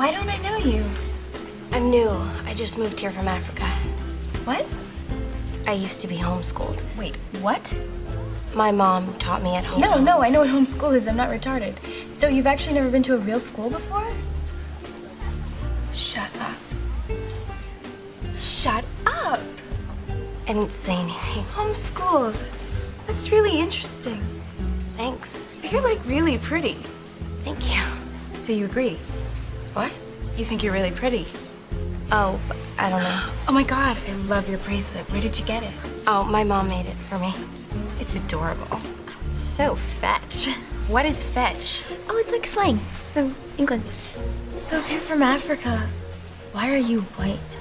Why don't I know you? I'm new. I just moved here from Africa. What? I used to be homeschooled. Wait, what? My mom taught me at home. No, no, I know what homeschool is. I'm not retarded. So you've actually never been to a real school before? Shut up. Shut up. I didn't say anything. Homeschooled. That's really interesting. Thanks. You're like really pretty. Thank you. So you agree? What? You think you're really pretty? Oh, I don't know. Oh my god, I love your bracelet. Where did you get it? Oh, my mom made it for me. It's adorable. So fetch. What is fetch? Oh, it's like slang from England. So if you're from Africa, why are you white?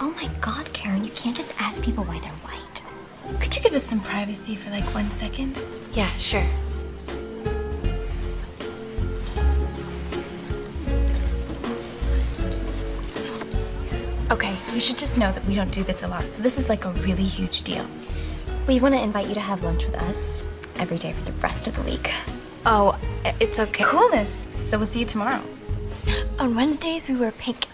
Oh my god, Karen, you can't just ask people why they're white. Could you give us some privacy for like one second? Yeah, sure. You should just know that we don't do this a lot, so this is like a really huge deal. We want to invite you to have lunch with us every day for the rest of the week. Oh, it's okay. Coolness. So we'll see you tomorrow. On Wednesdays, we wear pink.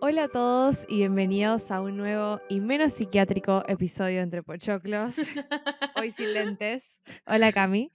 Hola a todos y bienvenidos a un nuevo y menos psiquiátrico episodio entre Pochoclos. Hoy sin lentes. Hola Cami.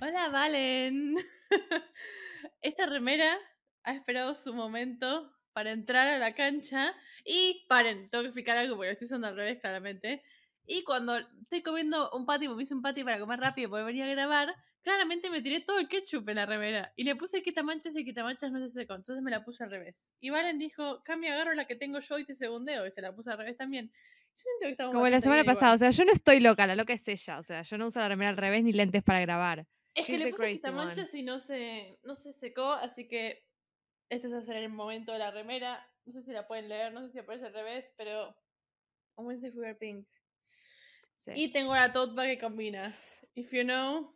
Hola, Valen. Esta remera ha esperado su momento para entrar a la cancha. Y paren, tengo que explicar algo porque lo estoy usando al revés, claramente. Y cuando estoy comiendo un patty, porque me hice un patty para comer rápido porque venía a grabar, claramente me tiré todo el ketchup en la remera. Y le puse el quitamanchas y el quitamanchas no se secó. Entonces me la puse al revés. Y Valen dijo, Cami, agarro la que tengo yo y te segundeo. Y se la puse al revés también. Yo siento que estamos Como la semana pasada, igual. o sea, yo no estoy loca, la loca es ella, o sea, yo no uso la remera al revés ni lentes para grabar. Es que She's le the puse quitamanchas y no se, no se secó, así que este es hacer el momento de la remera. No sé si la pueden leer, no sé si aparece al revés, pero Wednesday we wear pink. Sí. Y tengo la tote bag que combina. If you know,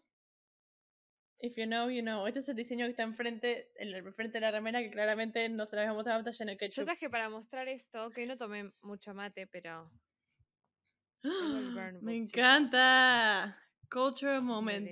if you know, you know. Este es el diseño que está enfrente, en el frente de la remera, que claramente no se la a pantalla en el Yo ketchup. traje para mostrar esto, que hoy no tomé mucho mate, pero burn Me encanta. Cultural muy moment.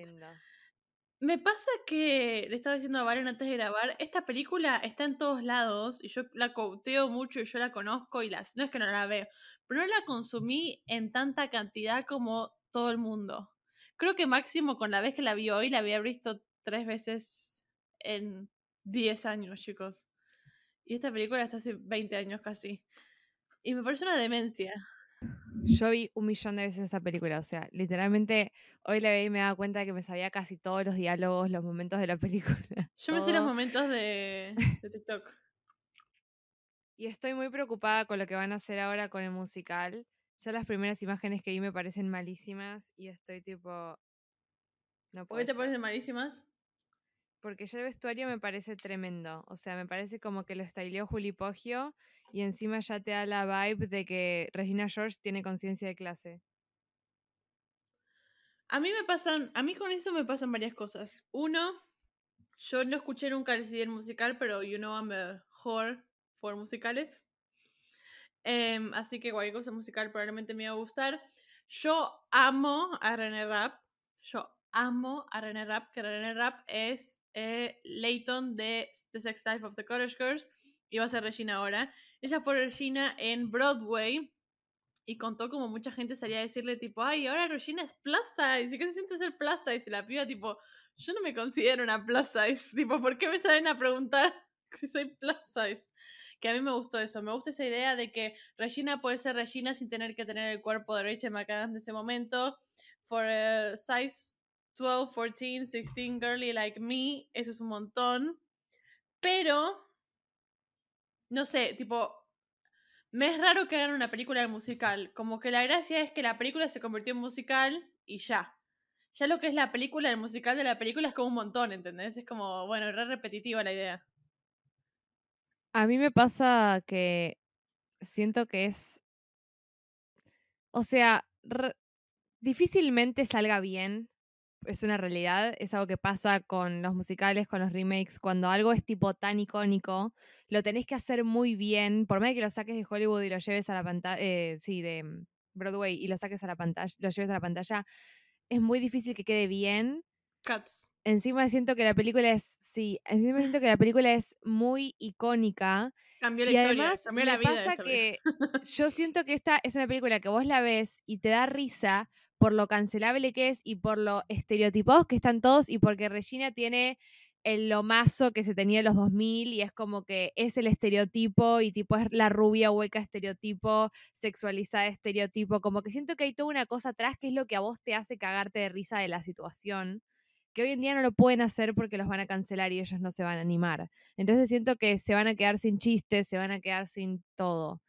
Me pasa que le estaba diciendo a Valen antes de grabar, esta película está en todos lados y yo la couteo mucho y yo la conozco y las no es que no la veo, pero no la consumí en tanta cantidad como todo el mundo. Creo que máximo con la vez que la vi hoy la había visto tres veces en 10 años, chicos. Y esta película está hace 20 años casi. Y me parece una demencia. Yo vi un millón de veces esa película, o sea, literalmente hoy la vi y me daba cuenta de que me sabía casi todos los diálogos, los momentos de la película. Yo me sé los momentos de, de TikTok. Y estoy muy preocupada con lo que van a hacer ahora con el musical. Ya las primeras imágenes que vi me parecen malísimas y estoy tipo... No ¿Por qué te parecen malísimas? Porque ya el vestuario me parece tremendo. O sea, me parece como que lo styleó Juli Poggio y encima ya te da la vibe de que Regina George tiene conciencia de clase. A mí me pasan, a mí con eso me pasan varias cosas. Uno, yo no escuché nunca el CD musical, pero you know I'm a whore for musicales. Em, así que cualquier cosa musical probablemente me va a gustar. Yo amo a René Rapp. Yo amo a René Rapp, que René Rapp es eh, Layton de The Sex Life of the Cottage Girls va a ser Regina ahora. Ella fue Regina en Broadway y contó como mucha gente salía a decirle tipo, ay, ahora Regina es size, ¿y qué se siente ser size? Y la piba tipo, yo no me considero una plus size, tipo, ¿por qué me salen a preguntar si soy plus size? Que a mí me gustó eso, me gusta esa idea de que Regina puede ser Regina sin tener que tener el cuerpo de Rachel McAdams de ese momento. For a size 12, 14, 16 girly like me, eso es un montón. Pero, no sé, tipo, me es raro que hagan una película musical. Como que la gracia es que la película se convirtió en musical y ya. Ya lo que es la película, el musical de la película es como un montón, ¿entendés? Es como, bueno, re repetitiva la idea. A mí me pasa que siento que es. O sea, difícilmente salga bien. Es una realidad, es algo que pasa con los musicales, con los remakes. Cuando algo es tipo tan icónico, lo tenés que hacer muy bien. Por medio que lo saques de Hollywood y lo lleves a la pantalla, sí, de mm, Broadway y lo saques a la pantalla, lo lleves a la pantalla, es muy difícil que quede bien. Cats. Encima siento que la película es, sí, encima siento que la película es muy icónica Cambió la y historia, además cambió la vida. pasa que yo siento que esta es una película que vos la ves y te da risa por lo cancelable que es y por lo estereotipados que están todos y porque Regina tiene el lomazo que se tenía en los 2000 y es como que es el estereotipo y tipo es la rubia hueca estereotipo, sexualizada estereotipo, como que siento que hay toda una cosa atrás que es lo que a vos te hace cagarte de risa de la situación, que hoy en día no lo pueden hacer porque los van a cancelar y ellos no se van a animar. Entonces siento que se van a quedar sin chistes, se van a quedar sin todo.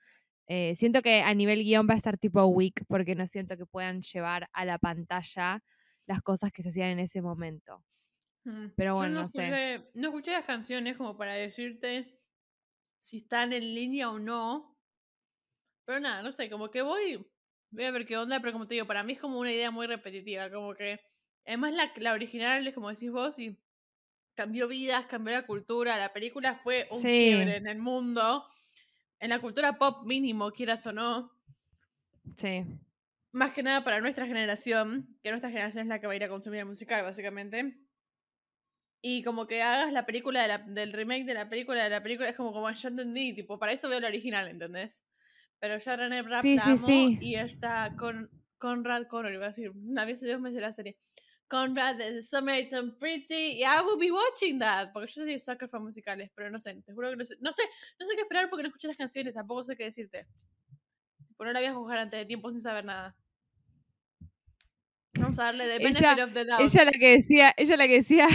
Eh, siento que a nivel guion va a estar tipo weak porque no siento que puedan llevar a la pantalla las cosas que se hacían en ese momento. Mm, Pero yo bueno, no sé. no escuché las canciones como para decirte si están en línea o no. Pero nada, no sé, como que voy, voy a ver qué onda, pero como te digo, para mí es como una idea muy repetitiva, como que además la, la original es como decís vos y cambió vidas, cambió la cultura, la película fue un Sí. en el mundo, en la cultura pop mínimo, quieras o no. Sí. Más que nada para nuestra generación, que nuestra generación es la que va a ir a consumir el musical, básicamente. Y como que hagas la película de la- del remake de la película de la película, es como, como ya entendí, tipo, para eso veo la original, ¿entendés? Pero yo a René Rapp Sí, la sí, amo sí. y está con Conrad Connor, iba a decir, una vez Dios me sé la serie. Conrad de Summerton Pretty, y I will be watching that, porque yo soy sucker fan musicales, pero no sé, te juro que no sé, no sé, no sé qué esperar porque no escuché las canciones, tampoco sé qué decirte. Tipo, no la voy a juzgar antes de tiempo sin saber nada. Vamos a darle the benefit Ella- of the doubt. Ella la que decía, ella la que decía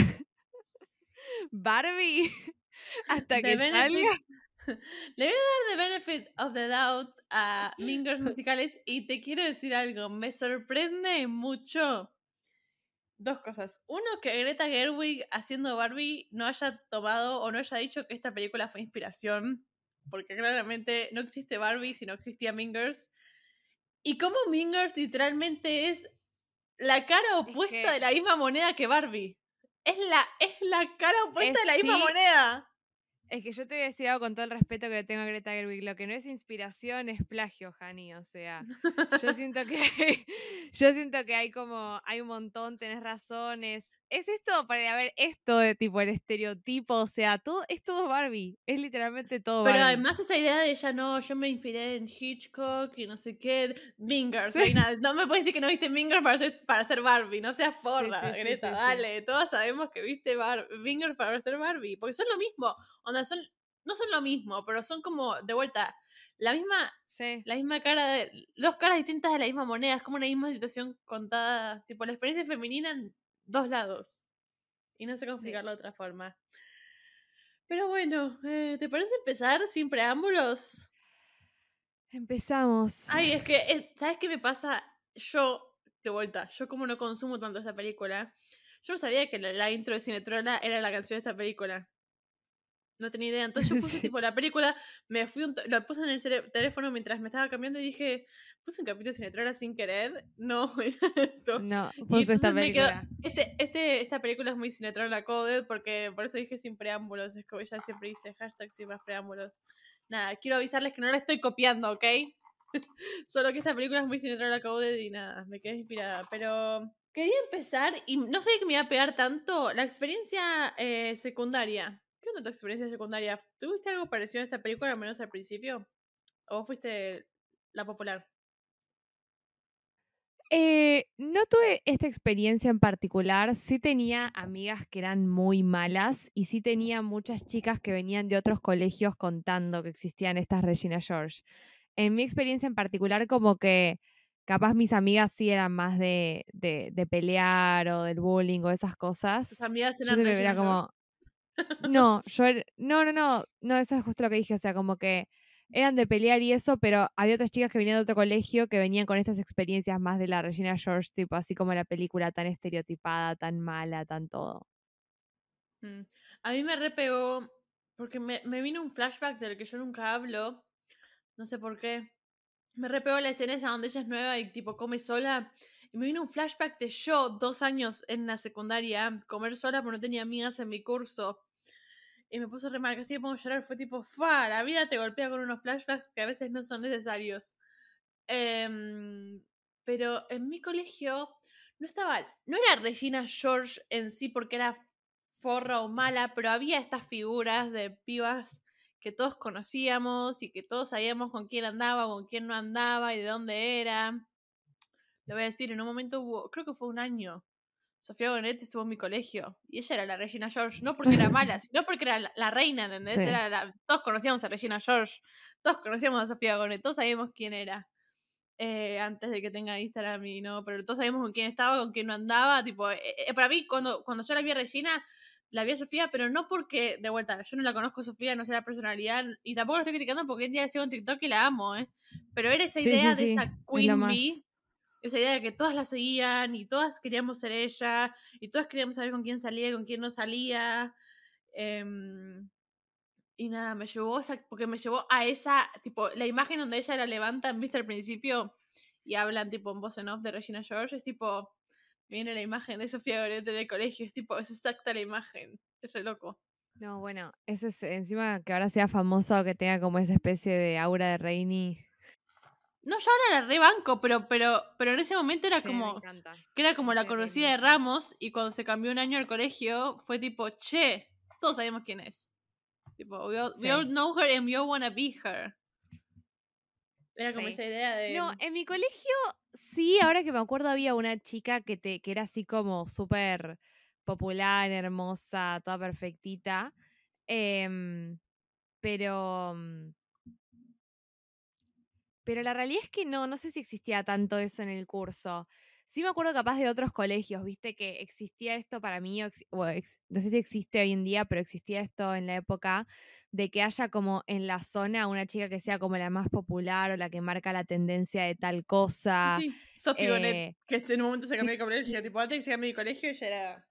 Barbie hasta The que benefit- salga. Le voy a dar the benefit of the doubt a Mingers musicales y te quiero decir algo, me sorprende mucho dos cosas. Uno, que Greta Gerwig haciendo Barbie no haya tomado o no haya dicho que esta película fue inspiración, porque claramente no existe Barbie si no existía Mingers. Y cómo Mingers literalmente es la cara opuesta que- de la misma moneda que Barbie. Es la, es la cara opuesta Es de la misma sí, moneda. Es que yo te voy a decir algo con todo el respeto que le tengo a Greta Gerwig. Lo que no es inspiración es plagio, Hani. O sea, yo siento que yo siento que hay como, hay un montón, tenés razones. Es esto para ver esto de tipo el estereotipo, o sea, todo, es todo Barbie. Es literalmente todo Pero Barbie. además esa idea de ella, no, yo me inspiré en Hitchcock y no sé qué, Mingers, Sí. no me puedes decir que no viste Mingers para ser, para ser Barbie, no seas forra, sí, sí, Greta, dale, todos sabemos que viste Bar Mingers para ser Barbie, porque son lo mismo, onda, son, no son lo mismo, pero son como, de vuelta, la misma, Sí. la misma cara de, dos caras distintas de la misma moneda, es como una misma situación contada, tipo la experiencia femenina en dos lados, y no sé cómo explicarlo de otra forma. Pero bueno, eh, ¿te parece empezar sin preámbulos? Empezamos. Ay, es que, eh, ¿sabes qué me pasa? Yo, de vuelta, yo como no consumo tanto esta película, yo no sabía que la, la intro de Cinetrona era la canción de esta película. No tenía idea. Entonces yo puse Sí. tipo la película, me fui un la puse en el teléfono mientras me estaba cambiando y dije, puse un capítulo de Cinetrona sin querer. No, era esto. No, Y puse esta película. este, este, esta película es muy Cinetrona coded porque por eso dije sin preámbulos. Es como ella siempre dice hashtag sin más preámbulos. Nada, quiero avisarles que no la estoy copiando, ¿ok? Solo que esta película es muy Cinetrona coded y nada, me quedé inspirada. Pero quería empezar y no sabía que me iba a pegar tanto la experiencia eh, secundaria. ¿Qué onda tu experiencia secundaria? ¿Tuviste algo parecido a esta película, al menos al principio? ¿O fuiste la popular? Eh, no tuve esta experiencia en particular, sí tenía amigas que eran muy malas y sí tenía muchas chicas que venían de otros colegios contando que existían estas Regina George. En mi experiencia en particular, como que capaz mis amigas sí eran más de, de, de pelear o del bullying o esas ¿Tus cosas. amigas Yo eran Regina era como, no, yo, er- no, no, no, no, eso es justo lo que dije, o sea, como que eran de pelear y eso, pero había otras chicas que venían de otro colegio que venían con estas experiencias más de la Regina George, tipo así como la película tan estereotipada, tan mala, tan todo. Mm. A mí me repegó, porque me, me vino un flashback del que yo nunca hablo, no sé por qué. Me repegó la escena esa donde ella es nueva y tipo come sola. Y me vino un flashback de yo, dos años en la secundaria, comer sola porque no tenía amigas en mi curso. Y me puso re mal, casi me pongo a llorar. Fue tipo, fa, la vida te golpea con unos flashbacks que a veces no son necesarios. Em, pero en mi colegio no estaba, no era Regina George en sí porque era forra o mala, pero había estas figuras de pibas que todos conocíamos y que todos sabíamos con quién andaba, con quién no andaba y de dónde era. Le voy a decir, en un momento hubo, creo que fue un año, Sofía Gonet estuvo en mi colegio y ella era la Regina George, no porque era mala, sino porque era la, la reina, ¿entendés? Sí. Era la- todos conocíamos a Regina George, todos conocíamos a Sofía Gonet, todos sabíamos quién era. eh, antes de que tenga Instagram y no, pero todos sabíamos con quién estaba, con quién no andaba, tipo, eh, eh, para mí cuando, cuando yo la vi a Regina, la vi a Sofía, pero no porque, de vuelta, yo no la conozco a Sofía, no sé la personalidad, y tampoco la estoy criticando porque hoy en día sigo en TikTok y la amo, ¿eh? Pero era esa Sí, idea sí, de sí, esa es Queen más. Bee, esa idea de que todas la seguían y todas queríamos ser ella y todas queríamos saber con quién salía y con quién no salía. em, y nada, me llevó, porque me llevó a esa, tipo, la imagen donde ella la levantan, viste al principio, y hablan tipo en voz en off de Regina George, es tipo, viene la imagen de Sofía Goret en el colegio, es tipo, es exacta la imagen, es re loco. No, bueno, ese es encima que ahora sea famoso, que tenga como esa especie de aura de Reini. No, yo ahora la rebanco, pero, pero, pero en ese momento era Sí, como, que era como la conocida de. Ramos y cuando se cambió un año al colegio fue tipo, che, todos sabemos quién es. Tipo, we all, we Sí. all know her and we all wanna be her. Era como Sí. esa idea de... No, en mi colegio sí, ahora que me acuerdo había una chica que, te, que era así como súper popular, hermosa, toda perfectita. em, pero. Pero la realidad es que no, no sé si existía tanto eso en el curso. Sí me acuerdo capaz de otros colegios, viste, que existía esto para mí, ex- no sé si existe hoy en día, pero existía esto en la época de que haya como en la zona una chica que sea como la más popular o la que marca la tendencia de tal cosa. sí, Bonet, eh, que en un momento se cambió de colegio. Tipo, antes que se cambió de colegio ella era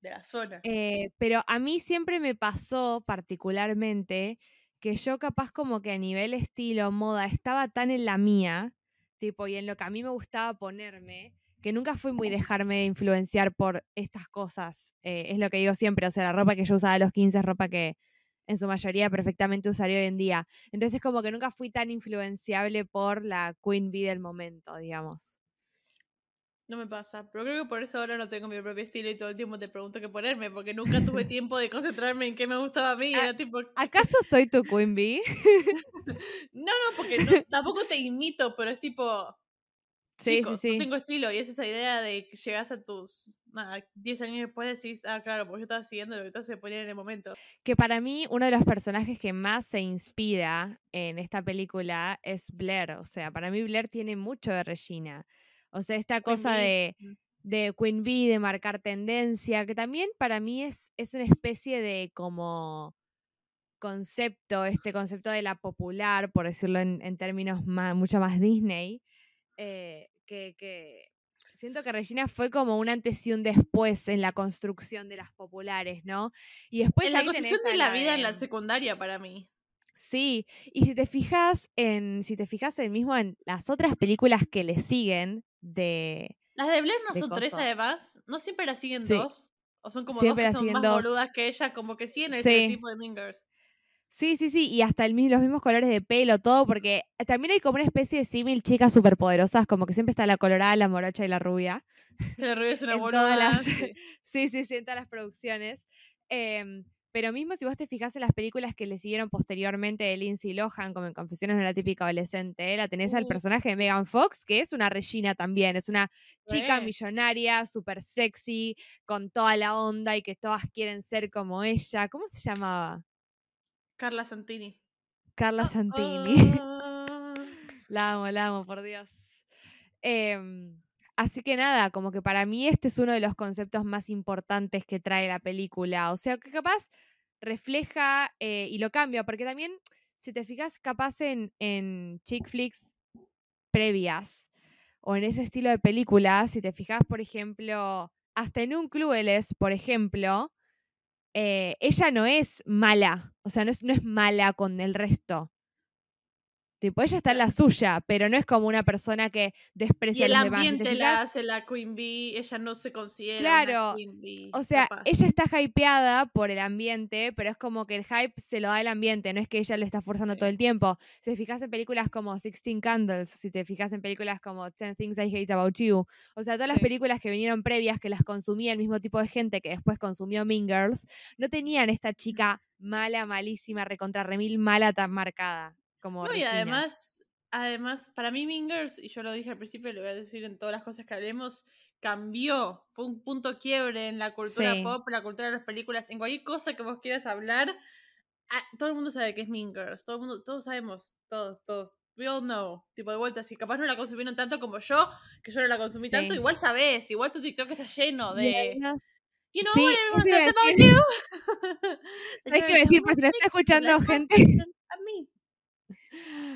de la zona. Eh, pero a mí siempre me pasó particularmente que yo capaz como que a nivel estilo, moda, estaba tan en la mía, tipo, y en lo que a mí me gustaba ponerme, que nunca fui muy dejarme de influenciar por estas cosas. Eh, es lo que digo siempre, o sea, la ropa que yo usaba a los 15 es ropa que en su mayoría perfectamente usaría hoy en día. Entonces como que nunca fui tan influenciable por la Queen Bee del momento, digamos. No me pasa, pero creo que por eso ahora no tengo mi propio estilo y todo el tiempo te pregunto qué ponerme, porque nunca tuve tiempo de concentrarme en qué me gustaba a mí. Ah, Era tipo, ¿Acaso soy tu Queen Bee? no, no, porque no- tampoco te imito, pero es tipo, Sí, chicos, sí, no sí. tengo estilo y es esa idea de que llegas a tus nada, 10 años después decís, ah, claro, porque yo estaba siguiendo lo que todos se ponían en el momento. que para mí uno de los personajes que más se inspira en esta película es Blair. O sea, para mí Blair tiene mucho de Regina. O sea, esta cosa de, mm. de Queen Bee, de marcar tendencia, que también para mí es, es una especie de como concepto, este concepto de la popular, por decirlo en, en términos más, mucho más Disney, eh, que, que siento que Regina fue como un antes y un después en la construcción de las populares, ¿no? Y después en la construcción de la vida en la secundaria para mí. Sí, y si te fijas en, si te fijas en mismo en las otras películas que le siguen de Las de Blair no de son tres además, no siempre las siguen Sí. dos. O son como Siempre dos que son más dos. boludas que ella, como que siguen el Sí. estereotipo de Mean Girls. Sí, sí, sí, y hasta el, los mismos colores de pelo, todo, porque también hay como una especie de símil chicas superpoderosas, como que siempre está la colorada, la morocha y la rubia. La rubia es una En boluda. todas las- sí. Sí, sí, en todas las producciones. Em, pero mismo si vos te fijas en las películas que le siguieron posteriormente de Lindsay Lohan, como en Confesiones de una típica adolescente, la tenés al Uh. personaje de Megan Fox, que es una Regina también, es una chica millonaria, súper sexy, con toda la onda y que todas quieren ser como ella. ¿Cómo se llamaba? Carla Santini. Carla Santini. Ah. La amo, la amo, por Dios. Em, así que nada, como que para mí este es uno de los conceptos más importantes que trae la película. O sea, que capaz refleja eh, y lo cambia, porque también, si te fijas, capaz en, en chick flicks previas o en ese estilo de películas, si te fijas, por ejemplo, hasta en un Clueless, por ejemplo, eh, ella no es mala, o sea, no es, no es mala con el resto. Tipo, ella está en la suya, pero no es como una persona que Y desprecia a el los demás. ¿te ambiente la hace la Queen Bee, ella no se considera Claro, una Queen Bee, O sea, capaz. ella está hypeada por el ambiente, pero es como que el hype se lo da el ambiente, no es que ella lo está forzando todo el tiempo. Si te fijas en películas como Sixteen Candles, si te fijas en películas como Ten Things I Hate About You, o sea, todas las películas que vinieron previas, que las consumía el mismo tipo de gente que después consumió Mean Girls, no tenían esta chica mala, malísima, recontra remil mala tan marcada como No, y además, además, para mí Mean Girls, y yo lo dije al principio y lo voy a decir en todas las cosas que hablemos, cambió, fue un punto quiebre en la cultura Sí. pop, la cultura de las películas, en cualquier cosa que vos quieras hablar, ah, todo el mundo sabe que es Mean Girls, todo el mundo, todos sabemos, todos, todos, we all know, tipo de vuelta, si capaz no la consumieron tanto como yo, que yo no la consumí tanto, igual sabés, igual tu TikTok está lleno de, además- you know sí, what a about you. ¿Sabes qué a a decir? Por si lo está escuchando gente. and me.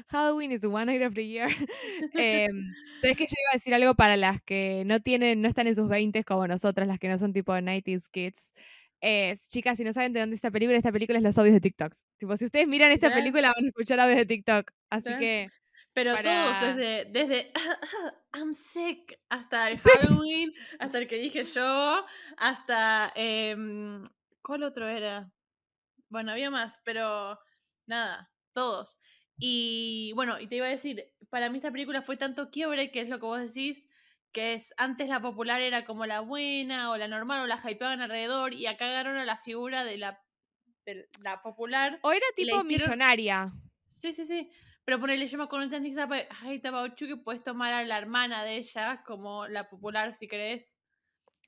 Halloween is one night of the year. Em, ¿Sabes que yo iba a decir algo para las que no tienen, no están en sus 20 como nosotras, las que no son tipo 90s kids? Es, chicas, si no saben de dónde es esta película, esta película es los audios de TikToks. Tipo, si ustedes miran esta película, van a escuchar audios de TikTok. Así que, Pero todos, desde, desde I'm sick, hasta el Halloween, hasta el que dije yo, hasta. em, ¿Cuál otro era? Bueno, había más, pero nada, todos. Y bueno, y te iba a decir, para mí esta película fue tanto quiebre, que es lo que vos decís, que es antes la popular era como la buena o la normal o la hypeaban alrededor, y acá agarraron a la figura de la, de la popular o era tipo hicieron- millonaria. Sí, sí, sí. Pero ponele, yo me acuerdo About You que puedes tomar a la hermana de ella como la popular, si querés.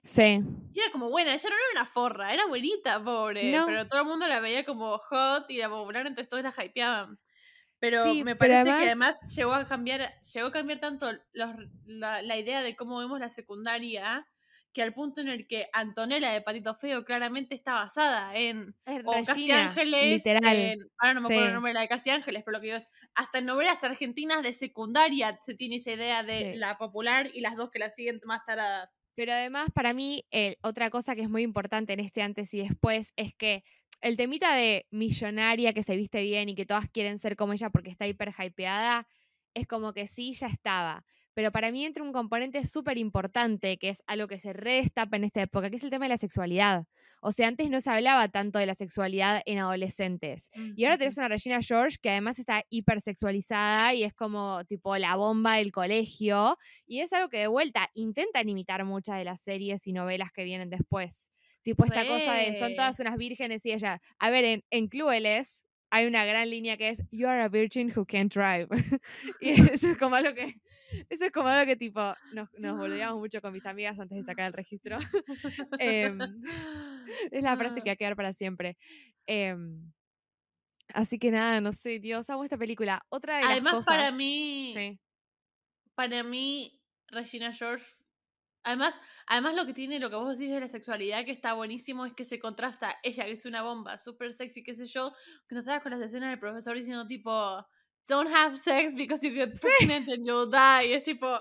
Sí. Y era como buena, ella no era una forra, era buenita, pobre. No. Pero todo el mundo la veía como hot y la popular, entonces todos la hypeaban. Pero Sí, me pero parece que además- llegó a cambiar, llegó a cambiar tanto los, la, la idea de cómo vemos la secundaria, que al punto en el que Antonella de Patito Feo claramente está basada en o Casi Ángeles. literal. en- ahora no me acuerdo Sí. el nombre de la de Casi Ángeles, pero lo que digo es, hasta en novelas argentinas de secundaria se tiene esa idea de Sí. la popular y las dos que la siguen más taradas. Pero además, para mí, eh, otra cosa que es muy importante en este antes y después es que el temita de millonaria que se viste bien y que todas quieren ser como ella porque está hiper hypeada, es como que sí, ya estaba. Pero para mí entra un componente súper importante, que es algo que se redestapa en esta época, que es el tema de la sexualidad. O sea, antes no se hablaba tanto de la sexualidad en adolescentes. Y ahora tenés una Regina George que además está hipersexualizada y es como tipo la bomba del colegio. Y es algo que de vuelta intentan imitar muchas de las series y novelas que vienen después. Tipo esta cosa de son todas unas vírgenes y ella. A ver, en, en Clueless hay una gran línea que es You are a virgin who can't drive. y eso es como algo que. Eso es como algo que tipo nos, nos boludeamos mucho con mis amigas antes de sacar el registro. Em, es la frase que va a quedar para siempre. Em, así que nada, no sé, Dios, amo esta película. Otra de las Además, cosas. para mí, Sí. para mí, Regina George. Además, además, lo que tiene, lo que vos decís de la sexualidad, que está buenísimo, es que se contrasta ella, que es una bomba, súper sexy, qué sé yo, contrastada con las escenas del profesor diciendo tipo, don't have sex because you get pregnant and you'll die. Es tipo,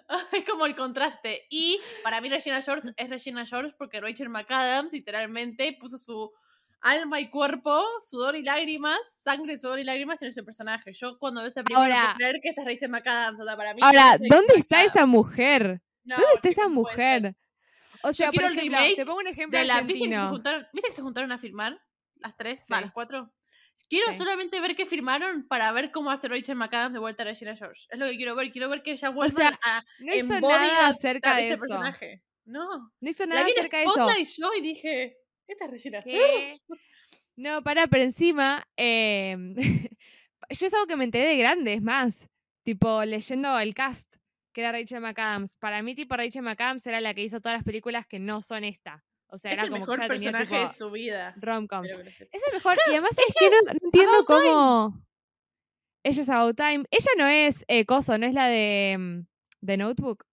es como el contraste. Y para mí Regina George es Regina George porque Rachel McAdams literalmente puso su alma y cuerpo, sudor y lágrimas, sangre, sudor y lágrimas en ese personaje. Yo cuando veo esa película no Ahora- puedo creer que esta es Rachel McAdams. O sea, para mí Ahora, es ¿dónde está McAdams. esa mujer? No, ¿Dónde está esa ser. mujer? O sea, por quiero el ejemplo, remake te pongo un ejemplo De la, ¿viste, que se juntaron, ¿Viste que se juntaron a filmar? Las tres, va, las cuatro. Quiero Sí. solamente ver qué firmaron para ver cómo hace Rachel McAdams de vuelta a Regina George. Es lo que quiero ver. Quiero ver que ella vuelva sea, a No hizo nada acerca a de ese eso. personaje. No. No hizo nada acerca de eso. Spotlight yo y dije, esta es Regina. No, pará, pero encima, em, yo es algo que me enteré de grande, es más, tipo leyendo el cast, que era Rachel McAdams. Para mí, tipo, Rachel McAdams era la que hizo todas las películas que no son esta. O sea, Es era el como mejor que ya tenía personaje tipo de su vida. rom-coms. Pero sepa. Es el mejor, y además es que no, entiendo Time. cómo... Ella es About Time. Ella no es eh, Coso, no es la de, mm, de Notebook.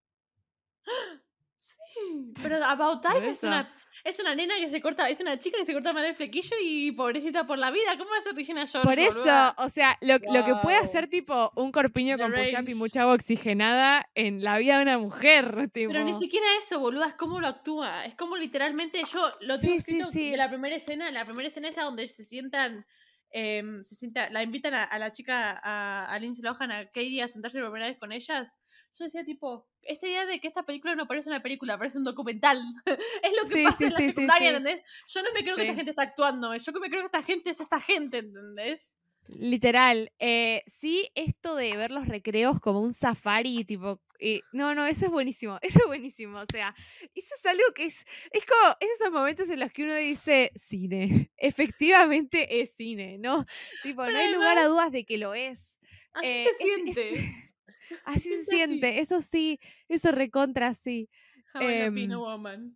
Sí, Pero About Time es una, es una nena que se corta, es una chica que se corta mal el flequillo y pobrecita por la vida. ¿Cómo va a ser Regina George? Por eso, boluda? o sea, lo, lo que puede Wow. hacer tipo un corpiño The con push-up y mucha agua oxigenada en la vida de una mujer, tipo. Pero ni siquiera eso, boluda, es cómo lo actúa. Es como literalmente yo lo tengo sí, escrito sí. de la primera escena. La primera escena esa donde se sientan em, se sienta, la invitan a, a la chica, a, a Lindsay Lohan, a Katie, a sentarse por primera vez con ellas. Yo decía, tipo, esta idea de que esta película no parece una película, parece un documental. es lo que Sí, pasa sí, en la sí, secundaria. ¿entendés? Yo no me creo que esta gente está actuando, yo me creo que esta gente es esta gente, ¿entendés? Literal. eh, sí, esto de ver los recreos como un safari, tipo. eh, no, no, eso es buenísimo. Eso es buenísimo. O sea, eso es algo que es. Es como esos momentos en los que uno dice cine. Efectivamente es cine, ¿no? Tipo, Pero no hay lugar a dudas de que lo es. Así Eh, se es- es- siente. así se siente así. siente, eso sí, eso recontra sí. How I em, Woman.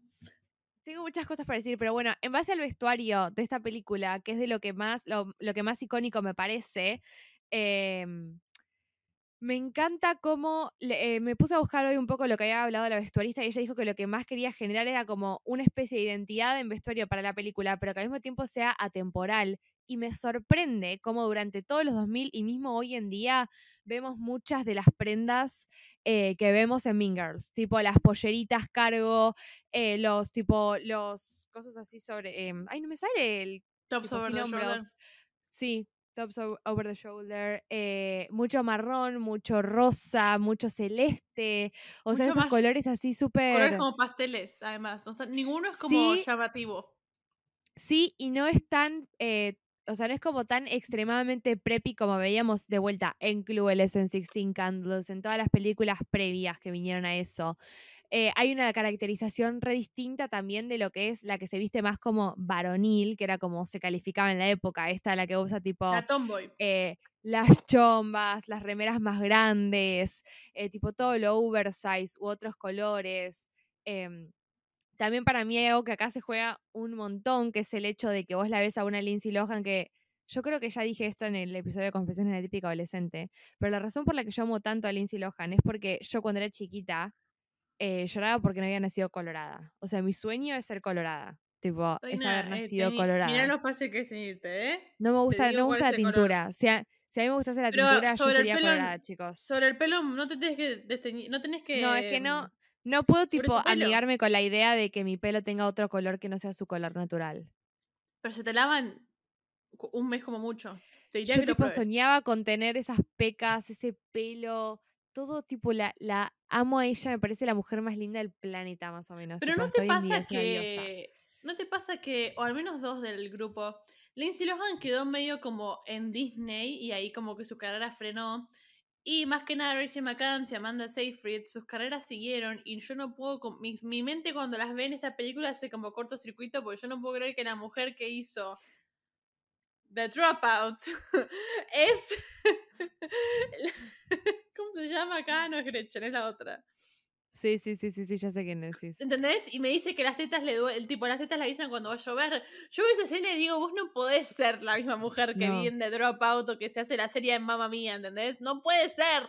Tengo muchas cosas para decir, pero bueno, en base al vestuario de esta película, que es de lo que más, lo, lo que más icónico me parece, em, me encanta cómo eh, me puse a buscar hoy un poco lo que había hablado la vestuarista y ella dijo que lo que más quería generar era como una especie de identidad en vestuario para la película, pero que al mismo tiempo sea atemporal. Y me sorprende cómo durante todos los 2000 y mismo hoy en día vemos muchas de las prendas eh, que vemos en Mean Girls, tipo las polleritas cargo, eh, los tipo, los cosas así sobre, em, ay, no me sale el the shoulder. hombros. Sí, tops over the shoulder, eh, mucho marrón, mucho rosa, mucho celeste, o sea, esos colores así súper... Colores como pasteles, además. no está- ninguno es como Sí. llamativo. Sí, y no es tan, eh, o sea, no es como tan extremadamente preppy como veíamos de vuelta en Clueless, en Sixteen Candles, en todas las películas previas que vinieron a eso. Eh, hay una caracterización re distinta también de lo que es la que se viste más como varonil, que era como se calificaba en la época, esta la que usa tipo La Tomboy. eh, las chombas, las remeras más grandes, eh, tipo todo lo oversize u otros colores. em, también para mí hay algo que acá se juega un montón, que es el hecho de que vos la ves a una Lindsay Lohan que yo creo que ya dije esto en el episodio de Confesiones de la típica adolescente, pero la razón por la que yo amo tanto a Lindsay Lohan es porque yo cuando era chiquita eh, lloraba porque no había nacido colorada. O sea, mi sueño es ser colorada. Tipo, es haber eh, nacido tení- colorada. Mirá lo fácil que es teñirte, ¿eh? No me gusta, no me gusta la color. tintura. Si a, si a mí me gustase la Pero tintura, yo sería pelo, colorada, chicos. Sobre el pelo no te tienes que desteñir, no tenés que... No, es que no, no puedo tipo amigarme con la idea de que mi pelo tenga otro color que no sea su color natural. Pero se te lavan un mes como mucho. Te diría Yo que tipo soñaba con tener esas pecas, ese pelo, todo tipo la, la amo a ella, me parece la mujer más linda del planeta más o menos. Pero tipo, no te pasa que... ¿No te pasa que, o al menos dos del grupo, Lindsay Lohan quedó medio como en Disney y ahí como que su carrera frenó? Y más que nada Rachel McAdams y Amanda Seyfried, sus carreras siguieron y yo no puedo, mi, mi mente cuando las ve en esta película hace como cortocircuito porque yo no puedo creer que la mujer que hizo The Dropout es... ¿Cómo se llama acá? No es Gretchen, es la otra. Sí, sí, sí, sí, sí, ya sé quién decís. ¿Entendés? Y me dice que las tetas le duelen, el tipo, las tetas le avisan cuando va a llover. Yo veo esa escena y digo, vos no podés ser la misma mujer que No. viene de Dropout o que se hace la serie en Mamma Mía, ¿entendés? No puede ser.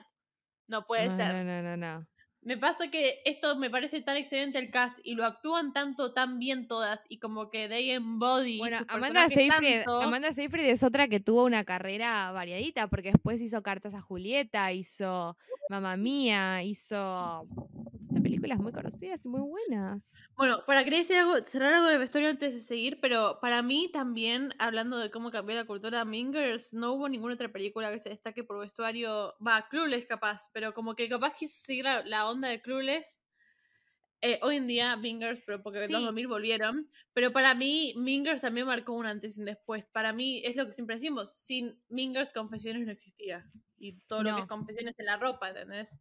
No puede no, ser. No, no, no, no. Me pasa que esto me parece tan excelente el cast y lo actúan tanto, tan bien todas y como que they embody Bueno, Amanda Seyfried, tanto. Amanda Seyfried es otra que tuvo una carrera variadita, porque después hizo Cartas a Julieta, hizo Mamma Mía, hizo películas muy conocidas y muy buenas. Bueno, para querer decir algo, cerrar algo del vestuario antes de seguir, pero para mí también, hablando de cómo cambió la cultura de Mingers, no hubo ninguna otra película que se destaque por vestuario. Va, Clueless capaz, pero como que capaz quiso seguir la, la onda de Clueless. Eh, hoy en día, Mingers, pero porque en los Sí. 2000 volvieron. Pero para mí, Mingers también marcó un antes y un después. Para mí, es lo que siempre decimos: sin Mingers, Confesiones no existía. Y todo lo que es Confesiones en la ropa, ¿entendés?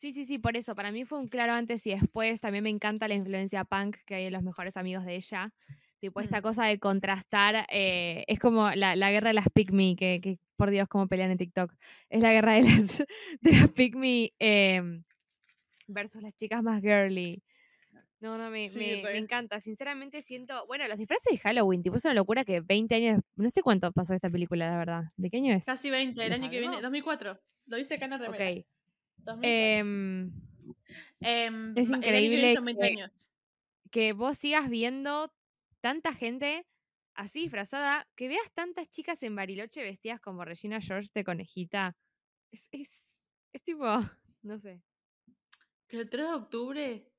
Sí, sí, sí, por eso. Para mí fue un claro antes y después. También me encanta la influencia punk que hay en los mejores amigos de ella. Tipo, esta Mm. cosa de contrastar. eh, es como la, la guerra de las pick me, que, que, por Dios, cómo pelean en TikTok. Es la guerra de las, de las pick me em, versus las chicas más girly. No, no, me, Sí, me, encanta. Sinceramente siento. Bueno, los disfraces de Halloween, tipo, es una locura que 20 años. No sé cuánto pasó esta película, la verdad. ¿De qué año es? Casi 20, el ¿Lo año que viene, sabemos? 2004. Lo dice acá en la remera. Ok. 2004. Em, Em, es el increíble son 20 que- años. que vos sigas viendo tanta gente así disfrazada, que veas tantas chicas en Bariloche vestidas como Regina George de conejita. Es, es, es tipo, no sé. Que el 3 de octubre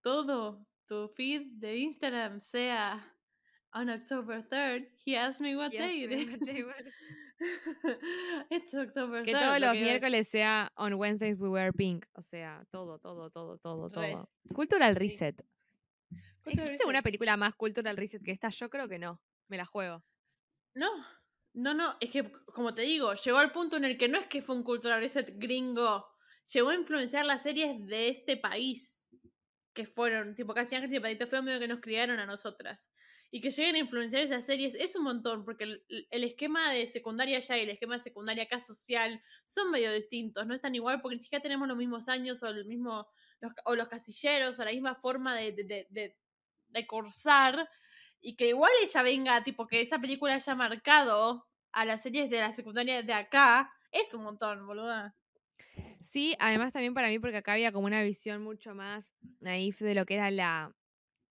todo tu feed de Instagram sea on October 3rd, he asked me what day it is. It's October 3rd. Que todos lo los miércoles sea on Wednesdays we wear pink. O sea, todo, todo, todo, todo, Re. todo. Cultural Sí. Reset. ¿Existe una película más Cultural Reset que esta? Yo creo que no. Me la juego. No, no, no, es que, como te digo, llegó al punto en el que no es que fue un cultural reset gringo, llegó a influenciar las series de este país, que fueron, tipo, casi Ángeles y Patito Feo, medio que nos criaron a nosotras. Y que lleguen a influenciar esas series es un montón, porque el, el esquema de secundaria allá y el esquema de secundaria acá social son medio distintos, no están igual porque ni siquiera tenemos los mismos años o el mismo, los, o los casilleros o la misma forma de, de, de, de- de cursar y que igual ella venga, tipo, que esa película haya marcado a las series de la secundaria de acá, es un montón, boluda. Sí, además también para mí, porque acá había como una visión mucho más naif de lo que era la,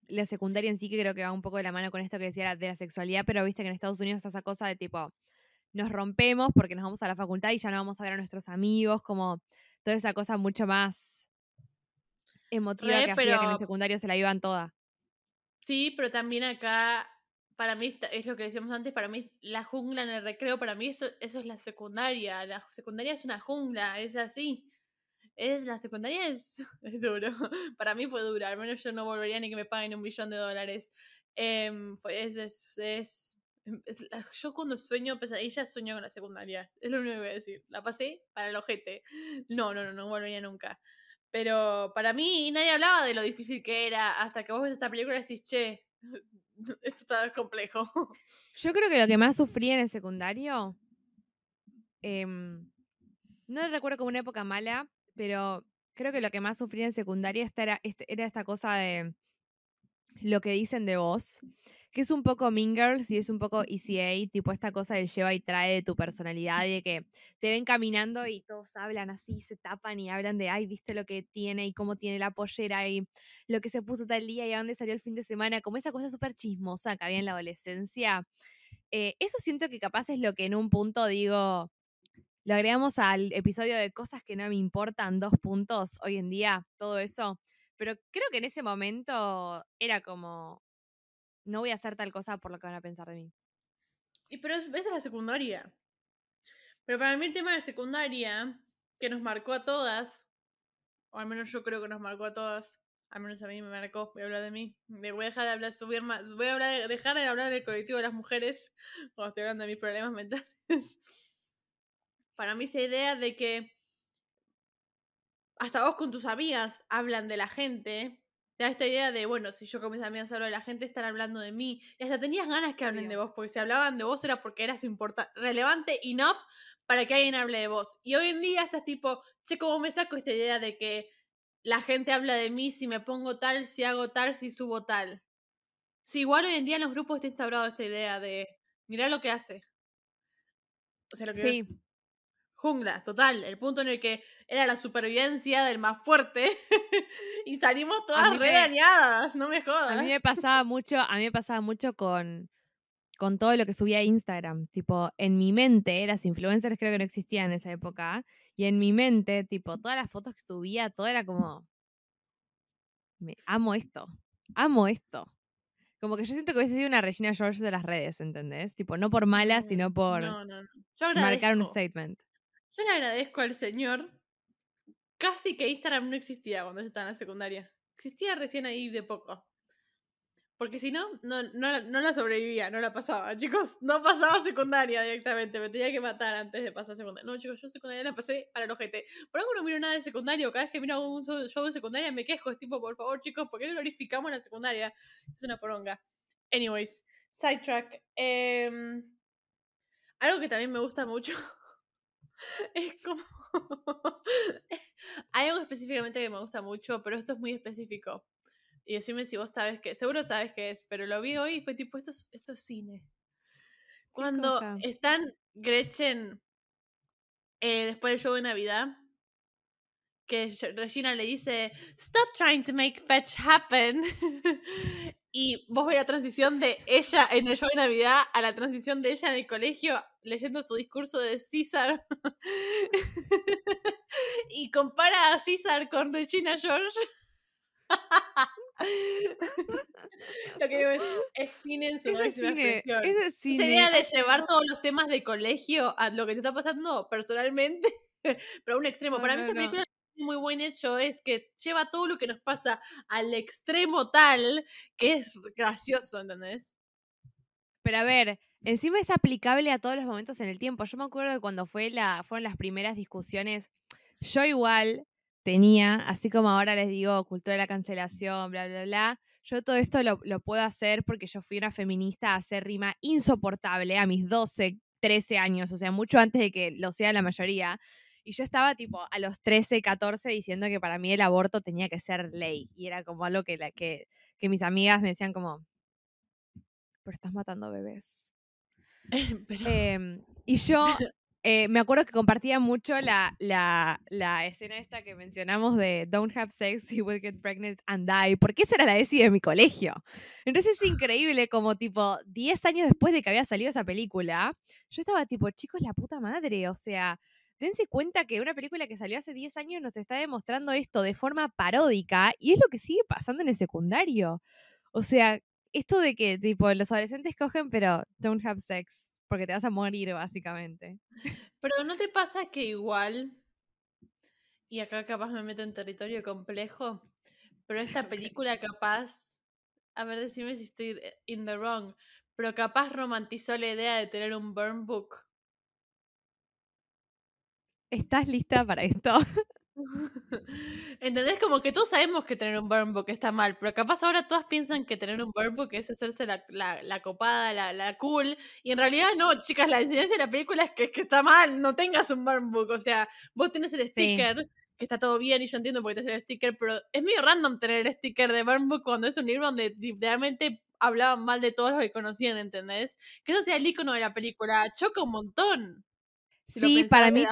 la secundaria en sí, que creo que va un poco de la mano con esto que decía de la sexualidad, pero viste que en Estados Unidos está esa cosa de tipo, nos rompemos porque nos vamos a la facultad y ya no vamos a ver a nuestros amigos, como toda esa cosa mucho más emotiva Re, que hacía que en el secundario se la iban toda. Sí, pero también acá, para mí, es lo que decíamos antes, para mí la jungla en el recreo, para mí eso, eso es la secundaria. La secundaria es una jungla, es así. Es, la secundaria es, duro. Para mí fue dura, al menos yo no volvería ni que me paguen un billón de dólares. Em, fue- es, es, es- la- yo cuando sueño pesadillas sueño con la secundaria. Es lo único que voy a decir. La pasé para el ojete. No, no, no, no volvería nunca. Pero para mí nadie hablaba de lo difícil que era hasta que vos ves esta película y decís, che, esto está complejo. Yo creo que lo que más sufrí en el secundario, em, no recuerdo como una época mala, pero creo que lo que más sufrí en secundario esta era, este- era esta cosa de lo que dicen de vos, que es un poco Mean Girls y es un poco ECA, tipo esta cosa del lleva y trae de tu personalidad y de que te ven caminando y todos hablan así, se tapan y hablan de, ay, viste lo que tiene y cómo tiene la pollera y lo que se puso tal día y a dónde salió el fin de semana, como esa cosa súper chismosa que había en la adolescencia. Eh, eso siento que capaz es lo que en un punto digo, lo agregamos al episodio de cosas que no me importan, dos puntos hoy en día, todo eso. Pero creo que en ese momento era como, no voy a hacer tal cosa por lo que van a pensar de mí. Y pero es- esa es la secundaria. Pero para mí el tema de secundaria, que nos marcó a todas, o al menos yo creo que nos marcó a todas, al menos a mí me marcó, voy a hablar de mí, me voy a dejar de hablar, subir más, voy a hablar, de- dejar de hablar del colectivo de las mujeres cuando estoy hablando de mis problemas mentales. Para mí esa idea de que hasta vos con tus amigas hablan de la gente, te da esta idea de, bueno, si yo con mis amigas hablo de la gente, están hablando de mí. Y hasta tenías ganas que hablen de vos, porque si hablaban de vos era porque eras relevante enough para que alguien hable de vos. Y hoy en día estás tipo, che, ¿cómo me saco esta idea de que la gente habla de mí si me pongo tal, si hago tal, si subo tal? Si igual hoy en día en los grupos está instaurado esta idea de, mirá lo que hace. O sea, lo que Sí. es total. El punto en el que era la supervivencia del más fuerte y salimos todas mí re me- dañadas, no me jodas. A mí me pasaba mucho, a mí me pasaba mucho con, con todo lo que subía a Instagram. Tipo, en mi mente, las influencers creo que no existían en esa época. Y en mi mente, tipo, todas las fotos que subía, todo era como. Me amo esto. Amo esto. Como que yo siento que hubiese sido una Regina George de las redes, ¿entendés? Tipo, no por mala, sino por No, no, no. Yo marcar un statement. Yo le agradezco al señor. Casi que Instagram no existía cuando yo estaba en la secundaria. Existía recién ahí de poco. Porque si no, no, no, no la sobrevivía, no la pasaba. Chicos, no pasaba secundaria directamente. Me tenía que matar antes de pasar secundaria. No, chicos, yo secundaria la pasé para el ojete. Por algo no miro nada de secundario. Cada vez que miro un show de secundaria me quejo. Es tipo, por favor, chicos, ¿por qué glorificamos la secundaria? Es una poronga. Anyways, sidetrack. Em, algo que también me gusta mucho es como. Hay algo específicamente que me gusta mucho, pero esto es muy específico. Y decime si vos sabes qué. Seguro sabes qué es, pero lo vi hoy y fue tipo: esto es, esto es cine. Cuando cosa? están Gretchen eh, después del show de Navidad, que Regina le dice: Stop trying to make fetch happen. y vos ves la transición de ella en el show de Navidad a la transición de ella en el colegio leyendo su discurso de César. y compara a César con Regina George. Lo que digo es, es cine en su Eso es máxima cine. expresión. Esa idea de llevar todos los temas de colegio a lo que te está pasando personalmente, pero a un extremo. No, Para mí no, esta película muy buen hecho es que lleva todo lo que nos pasa al extremo tal que es gracioso, ¿entendés? Pero a ver, encima es aplicable a todos los momentos en el tiempo. Yo me acuerdo de cuando fue la, fueron las primeras discusiones. Yo igual tenía, así como ahora les digo, cultura de la cancelación, bla, bla, bla. Yo todo esto lo, lo puedo hacer porque yo fui una feminista acérrima insoportable a mis 12, 13 años, o sea, mucho antes de que lo sea la mayoría. Y yo estaba tipo a los 13, 14 diciendo que para mí el aborto tenía que ser ley. Y era como algo que, la, que, que mis amigas me decían como, pero estás matando bebés. Pero, Em, y yo eh, me acuerdo que compartía mucho la, la, la escena esta que mencionamos de Don't have sex, you will get pregnant and die, porque esa era la ESI de mi colegio. Entonces es increíble como tipo 10 años después de que había salido esa película, yo estaba tipo, chicos, la puta madre, o sea, dense cuenta que una película que salió hace 10 años nos está demostrando esto de forma paródica y es lo que sigue pasando en el secundario. O sea, esto de que tipo los adolescentes cogen pero don't have sex porque te vas a morir básicamente. pero ¿no te pasa que igual, y acá capaz me meto en territorio complejo, pero esta película capaz, a ver, decime si estoy eh, in the wrong, pero capaz romantizó la idea de tener un burn book. ¿Estás lista para esto? ¿Entendés? Como que todos sabemos que tener un burn book está mal, pero capaz ahora todas piensan que tener un burn book es hacerse la, la, la copada, la, la cool, y en realidad no, chicas, la enseñanza de la película es que, que está mal, no tengas un burn book, o sea, vos tenés el sticker, que está todo bien y yo entiendo por qué tenés el sticker, pero es medio random tener el sticker de burn book cuando es un libro donde literalmente hablaban mal de todos los que conocían, ¿entendés? Que eso sea el icono de la película, choca un montón. Si Sí, para mí,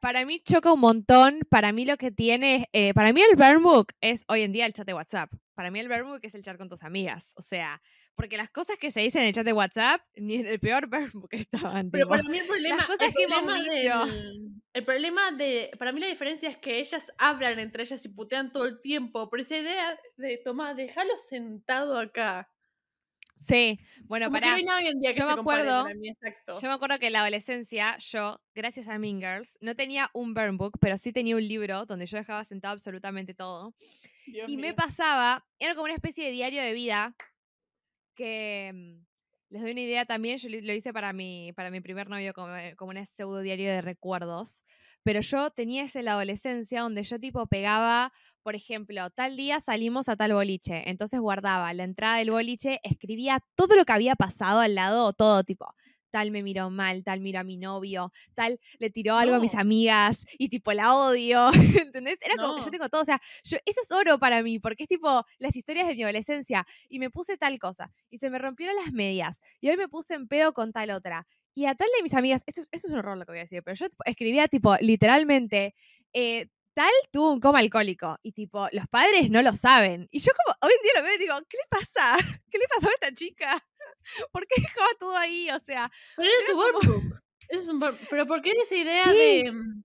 para mí choca un montón. Para mí lo que tiene, es- eh, para mí el burn book es hoy en día el chat de WhatsApp. Para mí el burn book es el chat con tus amigas. O sea, porque las cosas que se dicen en el chat de WhatsApp, ni en el peor burn book estaban. Pero tipo. para mí el problema, cosas el que hemos problema dicho. del- el problema de, para mí la diferencia es que ellas hablan entre ellas y putean todo el tiempo, pero esa idea de, toma, déjalo sentado acá. Sí, bueno, Como que para. no hay hoy en día que yo se me acuerdo- para mí, exacto. Yo me acuerdo que en la adolescencia, yo, gracias a Mean Girls, no tenía un burn book, pero sí tenía un libro donde yo dejaba sentado absolutamente todo. Dios Y me pasaba, era como una especie de diario de vida que mm, les doy una idea también, yo lo lo hice para mi, para mi primer novio como, eh, como un pseudo diario de recuerdos, pero yo tenía esa en la adolescencia donde yo tipo pegaba, por ejemplo, tal día salimos a tal boliche, entonces guardaba la entrada del boliche, escribía todo lo que había pasado al lado, todo tipo. Tal me miró mal, tal miró a mi novio, tal le tiró algo a mis No. amigas y tipo la odio, ¿entendés? Era como que yo No. tengo todo, o sea, yo, eso es oro para mí, porque es tipo las historias de mi adolescencia. Y me puse tal cosa, y se me rompieron las medias, y hoy me puse en pedo con tal otra. Y a tal de mis amigas, esto, es- esto es un horror lo que voy a decir, pero yo tipo, escribía tipo literalmente, eh, tal tuvo un coma alcohólico, y tipo, los padres no lo saben. Y yo como, hoy en día lo veo y digo, ¿qué le pasa? ¿Qué le pasó a esta chica? ¿Por qué dejaba todo ahí? O sea, Pero era tu workbook. Eso es un pero ¿por qué en esa idea Sí. de... mm,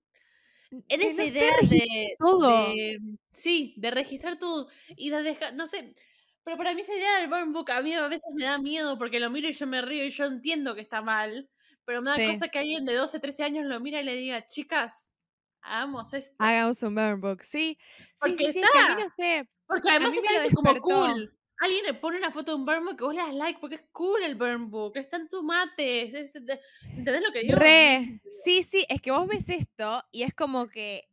En esa no idea de, todo. de- Sí, de registrar todo y de dejar... No sé, pero para mí esa idea del burn book a mí a veces me da miedo porque lo miro y yo me río y yo entiendo que está mal, pero me da Sí. cosa que alguien de 12, 13 años lo mira y le diga, chicas, hagamos esto. hagamos un burn book. Sí, sí, Porque sí, sí, es que a mí está. no sé. Porque además está como cool. Alguien le pone una foto de un burn book que vos le das like porque es cool el burn book. Está en tu mate. es- es- ¿Entendés lo que digo? Re. Sí, sí, es que vos ves esto y es como que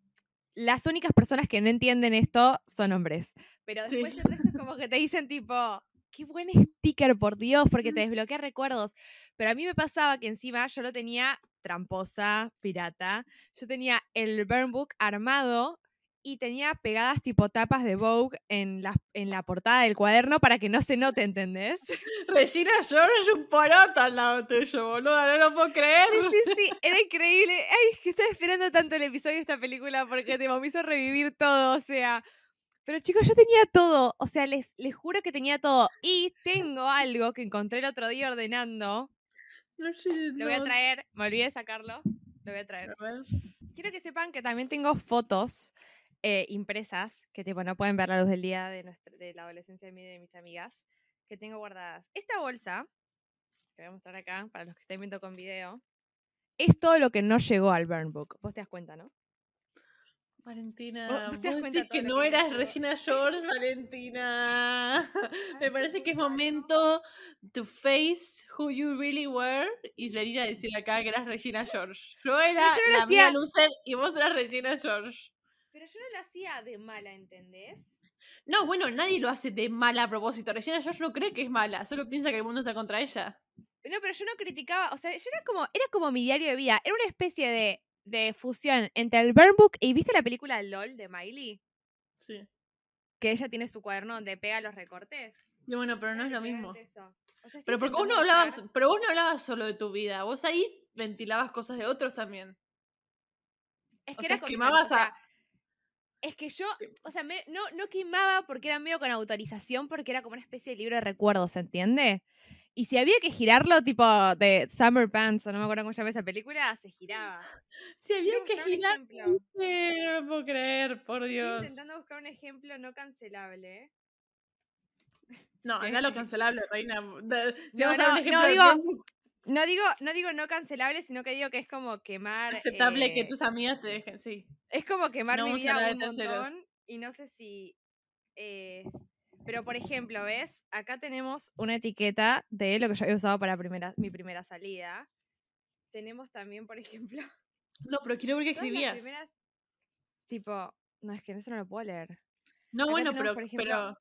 las únicas personas que no entienden esto son hombres. Pero Sí. después el resto es como que te dicen tipo, qué buen sticker, por Dios, porque te desbloquea recuerdos. Pero a mí me pasaba que encima yo lo tenía tramposa, pirata. Yo tenía el burn book armado y tenía pegadas tipo tapas de Vogue en la, en la portada del cuaderno para que no se note, ¿entendés? Regina George, un poroto al lado tuyo, boluda. No lo puedo creer. Sí, sí, sí, era increíble. Ay, es que estaba esperando tanto el episodio de esta película porque tipo, me hizo revivir todo, o sea. Pero chicos, yo tenía todo, o sea, les, les juro que tenía todo. Y tengo algo que encontré el otro día ordenando. No Lo voy a traer, me olvidé de sacarlo. Lo voy a traer. A. Quiero que sepan que también tengo fotos eh, impresas, que tipo no pueden ver la luz del día de, nuestra, de la adolescencia de mí de mis amigas, que tengo guardadas. Esta bolsa, que voy a mostrar acá, para los que estén viendo con video, es todo lo que no llegó al Burn Book. Vos te das cuenta, ¿no? Valentina, Vos- te das decís que no que eras. Regina George, Valentina. Me parece que es momento to face who you really were y venir a decir acá que eras Regina George. Yo era yo no la mía hacía- loser y vos eras Regina George. Pero yo no lo hacía de mala, ¿entendés? No, bueno, nadie lo hace de mala a propósito. Regina George no cree que es mala, solo piensa que el mundo está contra ella. No, pero yo no criticaba, o sea, yo era como, era como mi diario de vida, era una especie de, de fusión entre el Burn Book y ¿viste la película LOL de Miley? Sí. Que ella tiene su cuaderno donde pega los recortes. Y bueno, pero no es lo mismo. O sea, Pero porque vos no hablabas, pero vos no hablabas solo de tu vida, vos ahí ventilabas cosas de otros también. Es o que sea, quemabas o sea, a- Es que yo, o sea, me- no, no quemaba porque era medio con autorización, porque era como una especie de libro de recuerdos, ¿se entiende? Y si había que girarlo, tipo de Summer Pants, o no me acuerdo cómo se llama esa película, se giraba. Si había que girar. Sí, no lo puedo creer, por Estoy Dios. intentando buscar un ejemplo no cancelable. No, anda lo cancelable, reina. Si No, vamos a dar un no, ejemplo no, digo, bien No digo, no digo no cancelable, sino que digo que es como quemar. aceptable que eh, tus amigas te dejen, sí. Es como quemar no mi vida un terceros. montón. Y no sé si. eh, pero por ejemplo, ¿ves? Acá tenemos una etiqueta de lo que yo había usado para primera, mi primera salida. Tenemos también, por ejemplo. No, pero quiero ver qué escribías. primeras- Tipo. No, es que eso no lo puedo leer. No, acá bueno, tenemos, pero, por ejemplo,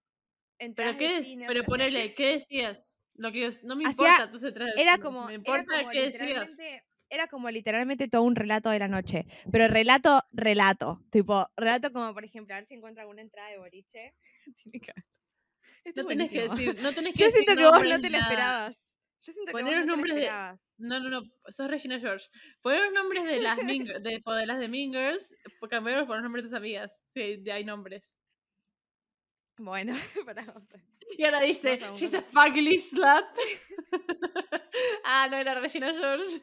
pero, pero qué es, pero ponele, ¿qué decías? Lo que yo- no me importa tus detrás del era como, me era importa como qué decías. literalmente, era como literalmente todo un relato de la noche, pero relato, relato, tipo, relato como por ejemplo, a ver si encuentro alguna entrada de boliche. Que. Esto No tenés que buenísimo. decir, no tenés que Yo decir siento que vos no te nada. esperabas. Yo siento que Poner vos los no te lo nombres de- esperabas. No, no, no, sos Regina George. Poner los nombres de las Gir- de, de las de pues cambiarlos por los nombres de tus amigas. Sí, de- hay nombres. Bueno, para. Y ahora dice, she's a fugly slut. ah, no era Regina George.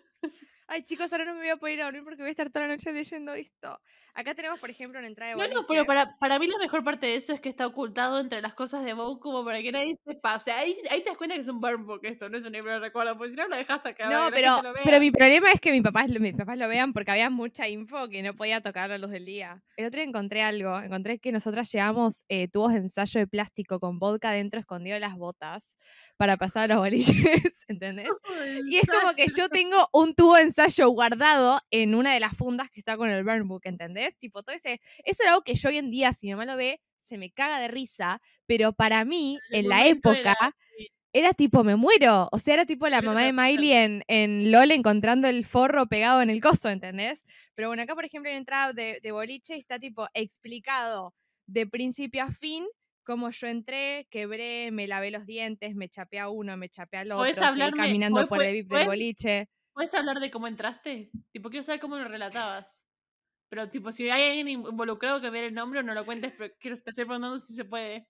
Ay, chicos, ahora no me voy a poder ir a dormir porque voy a estar toda la noche leyendo esto. Acá tenemos, por ejemplo, una entrada de No, boliche. no, pero para, para mí la mejor parte de eso es que está ocultado entre las cosas de Vogue como para que nadie sepa. O sea, ahí, ahí te das cuenta que es un burn book esto, no es un libro de recuerdo, porque si no lo dejas acá. No, pero, pero mi problema es que mis papás, lo- mis papás lo vean porque había mucha info que no podía tocar a luz del día. El otro día encontré algo, encontré que nosotras llevamos eh, tubos de ensayo de plástico con vodka dentro escondido en las botas para pasar a los boliches, ¿entendés? Y es como que yo tengo un tubo de ensayo guardado en una de las fundas que está con el burn book, ¿entendés? Tipo, todo ese... Eso era algo que yo hoy en día, si mi mamá lo ve, se me caga de risa, pero para mí, En el en la época, era- era tipo, me muero. O sea, era tipo la mamá de. Miley en, en LOL encontrando el forro pegado en el coso, ¿entendés? Pero bueno, acá, por ejemplo, en entrada de, de boliche está tipo explicado de principio a fin cómo yo entré, quebré, me lavé los dientes, me chapé a uno, me chapé al otro, ¿Podés seguí caminando por el VIP del boliche. ¿Puedes hablar de cómo entraste? Tipo, quiero saber cómo lo relatabas. Pero, tipo, si hay alguien involucrado que vea el nombre, no lo cuentes, pero quiero, estoy preguntando si se puede.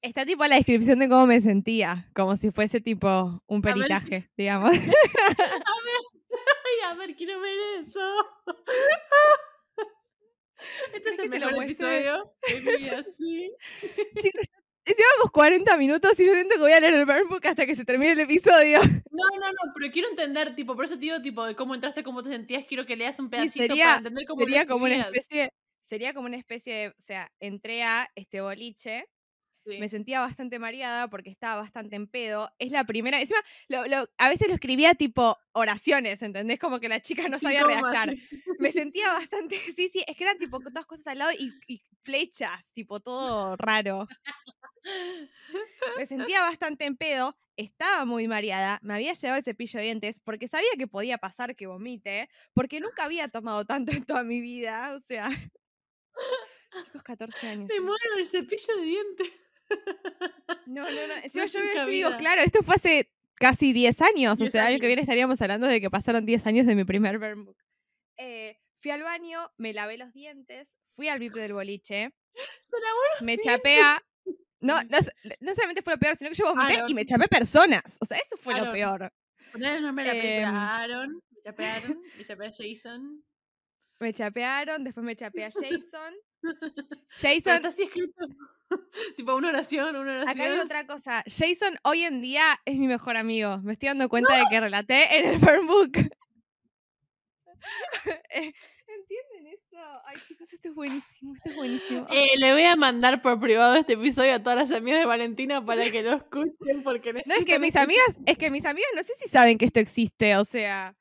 Está tipo la descripción de cómo me sentía, como si fuese tipo un ver. peritaje, digamos. Ay, a ver, quiero ver eso. Este es ¿Querés el mejor muestre? episodio de mi vida, sí. Chicos, ya- llevamos 40 minutos y yo siento que voy a leer el burn book hasta que se termine el episodio. No, no, no, pero quiero entender, tipo, por eso te digo, tipo, de cómo entraste, cómo te sentías, quiero que leas un pedacito sería, para entender cómo sería como una especie, sería como una especie de, o sea, entré a este boliche, Sí. me sentía bastante mareada porque estaba bastante en pedo. Es la primera, encima, lo- lo- a veces lo escribía tipo oraciones, ¿entendés? Como que la chica no Sí, sabía ¿cómo redactar. Me sentía bastante, sí, sí, es que eran tipo todas cosas al lado y, y flechas, tipo todo raro. Me sentía bastante en pedo, estaba muy mareada, me había llevado el cepillo de dientes porque sabía que podía pasar que vomite, porque nunca había tomado tanto en toda mi vida, o sea. Chicos, 14 años. Me ¿sí? muero el cepillo de dientes. No, no, no. Encima yo me digo, claro, esto fue hace casi 10 años, o 10 sea, el año que viene estaríamos hablando de que pasaron 10 años de mi primer burn book. Eh, fui al baño, me lavé los dientes, fui al VIP del boliche, me chapé a... No, no, s- no solamente fue lo peor, sino que yo vomité y Aaron. me chapé personas. O sea, eso fue lo peor. Poner el nombre de la película. Aaron, me chapé a Aaron, me chapé a Jason. me chapearon, después me chapeé a Jason. Pero Jason, está así escrito. tipo una oración, una acá hay oración. otra cosa. Jason hoy en día es mi mejor amigo. Me estoy dando cuenta de que relaté en el burn book. Ay, chicos, esto es buenísimo, esto es buenísimo. Eh, le voy a mandar por privado este episodio a todas las amigas de Valentina para que lo escuchen porque no, es que mis escuchar amigas, es que mis amigas no sé si saben que esto existe, o sea,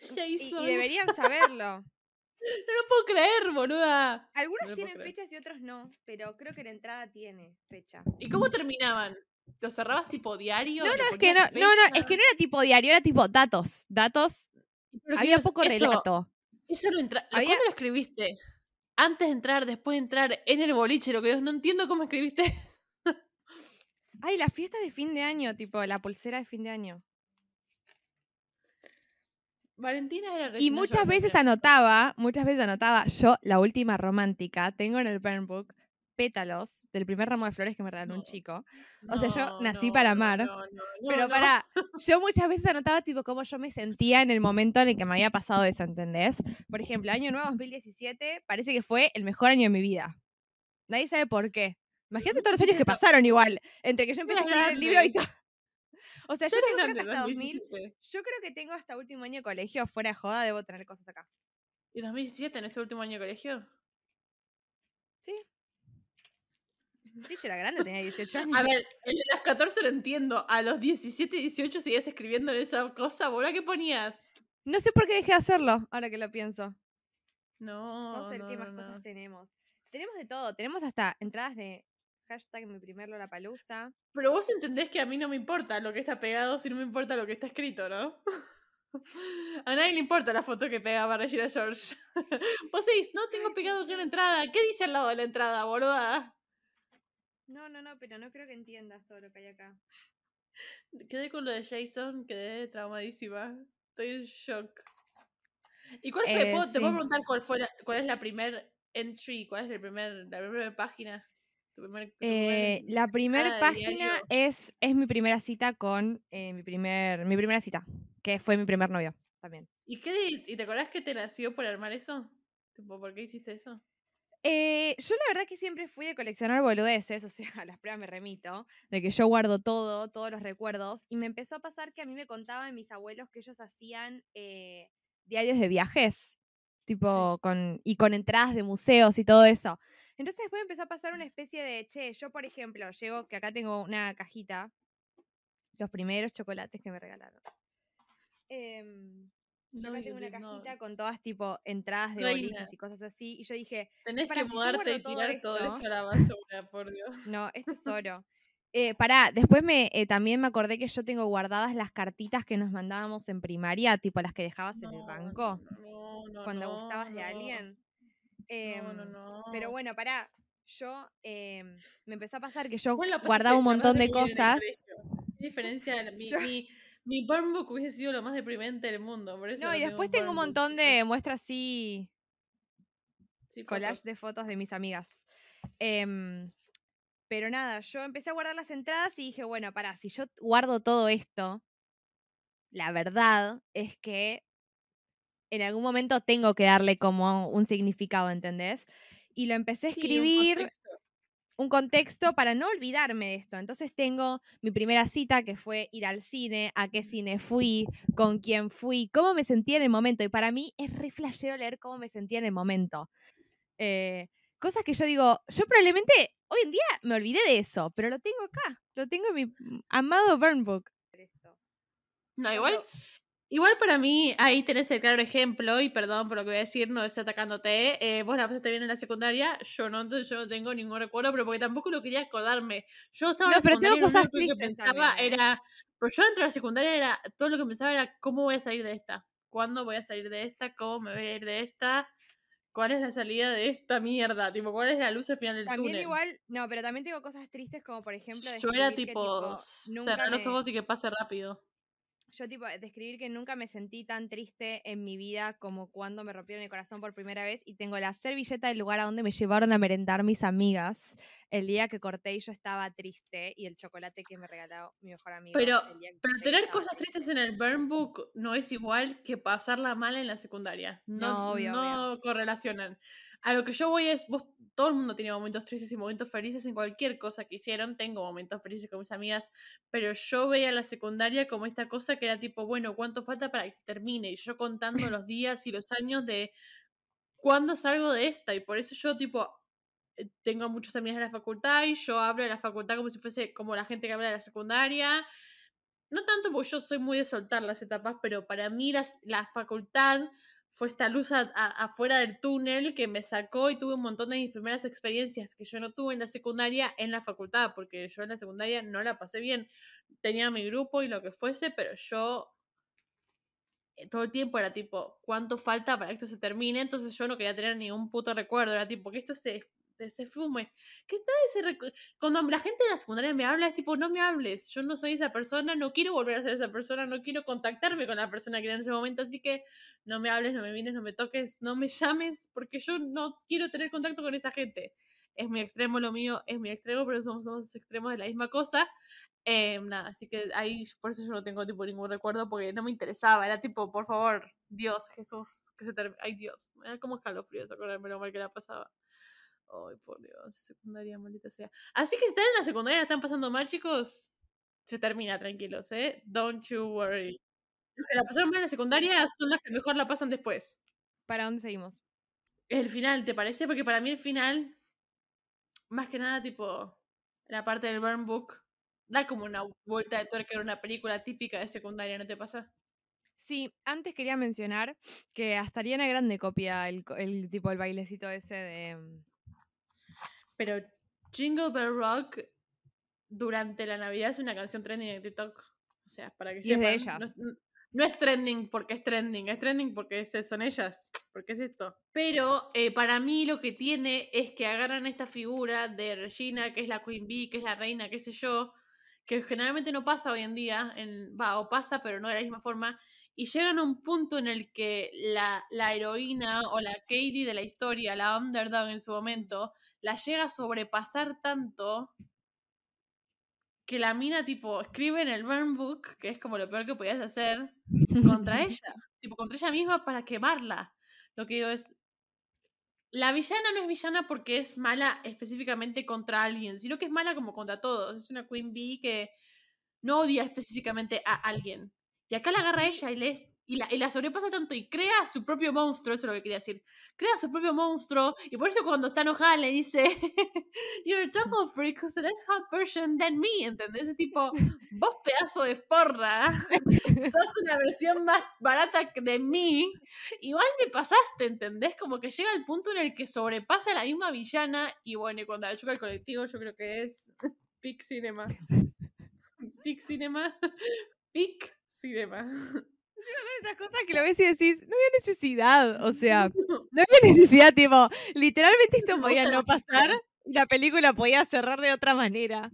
y, Jason. y deberían saberlo. No lo puedo creer, boluda. Algunos No tienen creer. fechas y otros no, pero creo que la entrada tiene fecha. ¿Y cómo terminaban? ¿Lo cerrabas tipo diario? No, ¿Le no, es que no, no, no, es que no era tipo diario, era tipo datos, datos. Había Dios, poco eso- relato. Eso lo entra... Había- ¿Cuándo lo escribiste? Antes de entrar, después de entrar, en el boliche, lo que Dios, no entiendo cómo escribiste. Ay, las fiestas de fin de año, tipo la pulsera de fin de año. Valentina era Y muchas veces anotaba, muchas veces anotaba, yo, la última romántica, tengo en el burn book pétalos del primer ramo de flores que me regaló un No. chico. O sea, yo No, nací no, para no, amar, no, no, Pero no. para, yo muchas veces anotaba tipo cómo yo me sentía en el momento en el que me había pasado eso, ¿entendés? Por ejemplo, año nuevo 2017 parece que fue el mejor año de mi vida. Nadie sabe por qué. Imagínate todos los años que pasaron igual, entre que yo empecé a escribir el libro y todo. O sea, yo eras tengo creo que hasta 2000, 2017. yo creo que tengo hasta último año de colegio, fuera de joda, debo tener cosas acá. ¿Y 2017 en este último año de colegio? Sí. Sí, yo era grande, tenía 18 años. A ver, el de las 14 lo entiendo. A los 17 y 18 seguías escribiendo en esa cosa, boludo. ¿Qué ponías? No sé por qué dejé de hacerlo, ahora que lo pienso. No. Vamos a ver no, qué más no. cosas tenemos. Tenemos de todo. Tenemos hasta entradas de hashtag mi primer Lollapalooza. Pero vos entendés que a mí no me importa lo que está pegado, si no me importa lo que está escrito, ¿no? A nadie le importa la foto que pegaba Regina George. Vos decís, no tengo pegado en la entrada. ¿Qué dice al lado de la entrada, boluda? No, no, no, pero no creo que entiendas todo lo que hay acá. Quedé con lo de Jason, quedé traumadísima. Estoy en shock. ¿Y cuál fue? Eh, ¿Puedo- ¿Te puedo preguntar cuál fue la- cuál es la primer entry? ¿Cuál es el primer, la primera página? Tu primer, tu Eh, primer- la primera página diario. es, es mi primera cita con eh, mi primer mi primera cita, que fue mi primer novio también. ¿Y, qué, ¿Y te acordás que te nació por armar eso? Tipo, ¿Por qué hiciste eso? Eh, yo la verdad que siempre fui de coleccionar boludeces, o sea, a las pruebas me remito, de que yo guardo todo, todos los recuerdos, y me empezó a pasar que a mí me contaban mis abuelos que ellos hacían eh, diarios de viajes, tipo, con, y con entradas de museos y todo eso. Entonces después me empezó a pasar una especie de, che, yo por ejemplo, llego, que acá tengo una cajita, los primeros chocolates que me regalaron. Em, yo No, acá tengo una no. cajita con todas tipo entradas de Reina. boliches y cosas así, y yo dije, Tenés que si mudarte y todo tirar todo eso a la basura, por Dios. no, esto es oro. Eh, pará, después me, eh, también me acordé que yo tengo guardadas las cartitas que nos mandábamos en primaria, tipo las que dejabas en el banco no, no, cuando gustabas de alguien. No, no, no. Pero bueno, pará, yo em, me empezó a pasar que yo guardaba un montón de cosas. ¿Qué diferencia? Mi, Yo- mi, mi burn book hubiese sido lo más deprimente del mundo. Por eso No, y después tengo un montón de muestras así, Sí, collage de fotos de mis amigas. Em, pero nada, yo empecé a guardar las entradas y dije, bueno, pará, si yo guardo todo esto, la verdad es que en algún momento tengo que darle como un significado, ¿entendés? Y lo empecé a escribir. Un contexto para no olvidarme de esto. Entonces tengo mi primera cita que fue ir al cine, a qué cine fui, con quién fui, cómo me sentía en el momento. Y para mí es re flashero leer cómo me sentía en el momento. Eh, cosas que yo digo, yo probablemente hoy en día me olvidé de eso, pero lo tengo acá, lo tengo en mi mm, amado burn book. No, igual, igual para mí ahí tenés el claro ejemplo, y perdón por lo que voy a decir, no estoy atacándote. eh, vos la pasaste bien en la secundaria, yo no, entonces yo no tengo ningún recuerdo, pero porque tampoco lo quería acordarme. Yo estaba No, en la pero tengo lo cosas único que pensaba también, ¿eh? era. Pero yo dentro de la secundaria era. Todo lo que pensaba era cómo voy a salir de esta. ¿Cuándo voy a salir de esta? ¿Cómo me voy a ir de esta? ¿Cuál es la salida de esta mierda? Tipo, ¿cuál es la luz al final del También túnel? igual, no, pero también tengo cosas tristes como por ejemplo yo era descubrir que, tipo, cerrar los me- ojos y que pase rápido. Yo tipo describir que nunca me sentí tan triste en mi vida como cuando me rompieron el corazón por primera vez y tengo la servilleta del lugar a donde me llevaron a merendar mis amigas el día que corté y yo estaba triste y el chocolate que me regaló mi mejor amigo. Pero, tener cosas triste. tristes en el burn book no es igual que pasarla mal en la secundaria. No, No, obvio, no correlacionan. A lo que yo voy es, vos, todo el mundo tiene momentos tristes y momentos felices en cualquier cosa que hicieron. Tengo momentos felices con mis amigas, pero yo veía la secundaria como esta cosa que era tipo, bueno, ¿cuánto falta para que se termine? Y yo contando los días y los años de cuándo salgo de esta. Y por eso yo tipo, eh, tengo muchas amigas de la facultad y yo hablo de la facultad como si fuese como la gente que habla de la secundaria. No tanto porque yo soy muy de soltar las etapas, pero para mí las, la facultad fue esta luz a- afuera del túnel que me sacó y tuve un montón de mis primeras experiencias que yo no tuve en la secundaria en la facultad, porque yo en la secundaria no la pasé bien. Tenía mi grupo y lo que fuese, pero yo eh, todo el tiempo era tipo, ¿cuánto falta para que esto se termine? Entonces yo no quería tener ningún puto recuerdo, era tipo, que esto se, se fume. ¿Qué tal ese Cuando la gente de la secundaria me habla, es tipo, no me hables, yo no soy esa persona, no quiero volver a ser esa persona, no quiero contactarme con la persona que era en ese momento, así que no me hables, no me vienes, no me toques, no me llames, porque yo no quiero tener contacto con esa gente. Es mi extremo lo mío, es mi extremo, pero somos, somos extremos de la misma cosa. Eh, nada, así que ahí por eso yo no tengo tipo ningún recuerdo porque no me interesaba, era tipo, por favor, Dios, Jesús, que se termine. Ay, Dios, me da como escalofríos acordarme lo mal que la pasaba. Ay, por Dios, secundaria, maldita sea. Así que si están en la secundaria, la están pasando mal, chicos, se termina, tranquilos, ¿eh? Don't you worry. Los que la pasaron mal en la secundaria son las que mejor la pasan después. ¿Para dónde seguimos? El final, ¿te parece? Porque para mí el final, más que nada, tipo, la parte del burn book, da como una vuelta de tuerca en una película típica de secundaria, ¿no te pasa? Sí, antes quería mencionar que hasta Ariana Grande copia el, el tipo el bailecito ese de... Pero Jingle Bell Rock durante la Navidad es una canción trending en TikTok. O sea, para que Y es de sepan, no ellas. es- No, es trending porque es trending, es trending porque es- son ellas, porque es esto. Pero eh, para mí lo que tiene es que agarran esta figura de Regina, que es la Queen Bee, que es la reina, qué sé yo, que generalmente no pasa hoy en día, en, va, o pasa, pero no de la misma forma, y llegan a un punto en el que la, la heroína o la Katie de la historia, la underdog en su momento, la llega a sobrepasar tanto que la mina, tipo, escribe en el burn book, que es como lo peor que podías hacer, contra ella. tipo, contra ella misma para quemarla. Lo que digo es. La villana no es villana porque es mala específicamente contra alguien, sino que es mala como contra todos. Es una Queen Bee que no odia específicamente a alguien. Y acá la agarra ella y, le es- y, la, y la sobrepasa tanto y crea su propio monstruo, eso es lo que quería decir. Crea su propio monstruo y por eso cuando está enojada le dice, You're a jungle freak who's a less hot version than me, ¿entendés? Ese tipo, vos pedazo de porra, sos una versión más barata de mí, igual me pasaste, ¿entendés? Como que llega el punto en el que sobrepasa a la misma villana y bueno, y cuando la choca el colectivo yo creo que es Peak Cinema. Peak Cinema. Peak Cinema. Esas cosas que lo ves y decís, no había necesidad, o sea, no había necesidad, tipo, literalmente esto podía no pasar y la película podía cerrar de otra manera.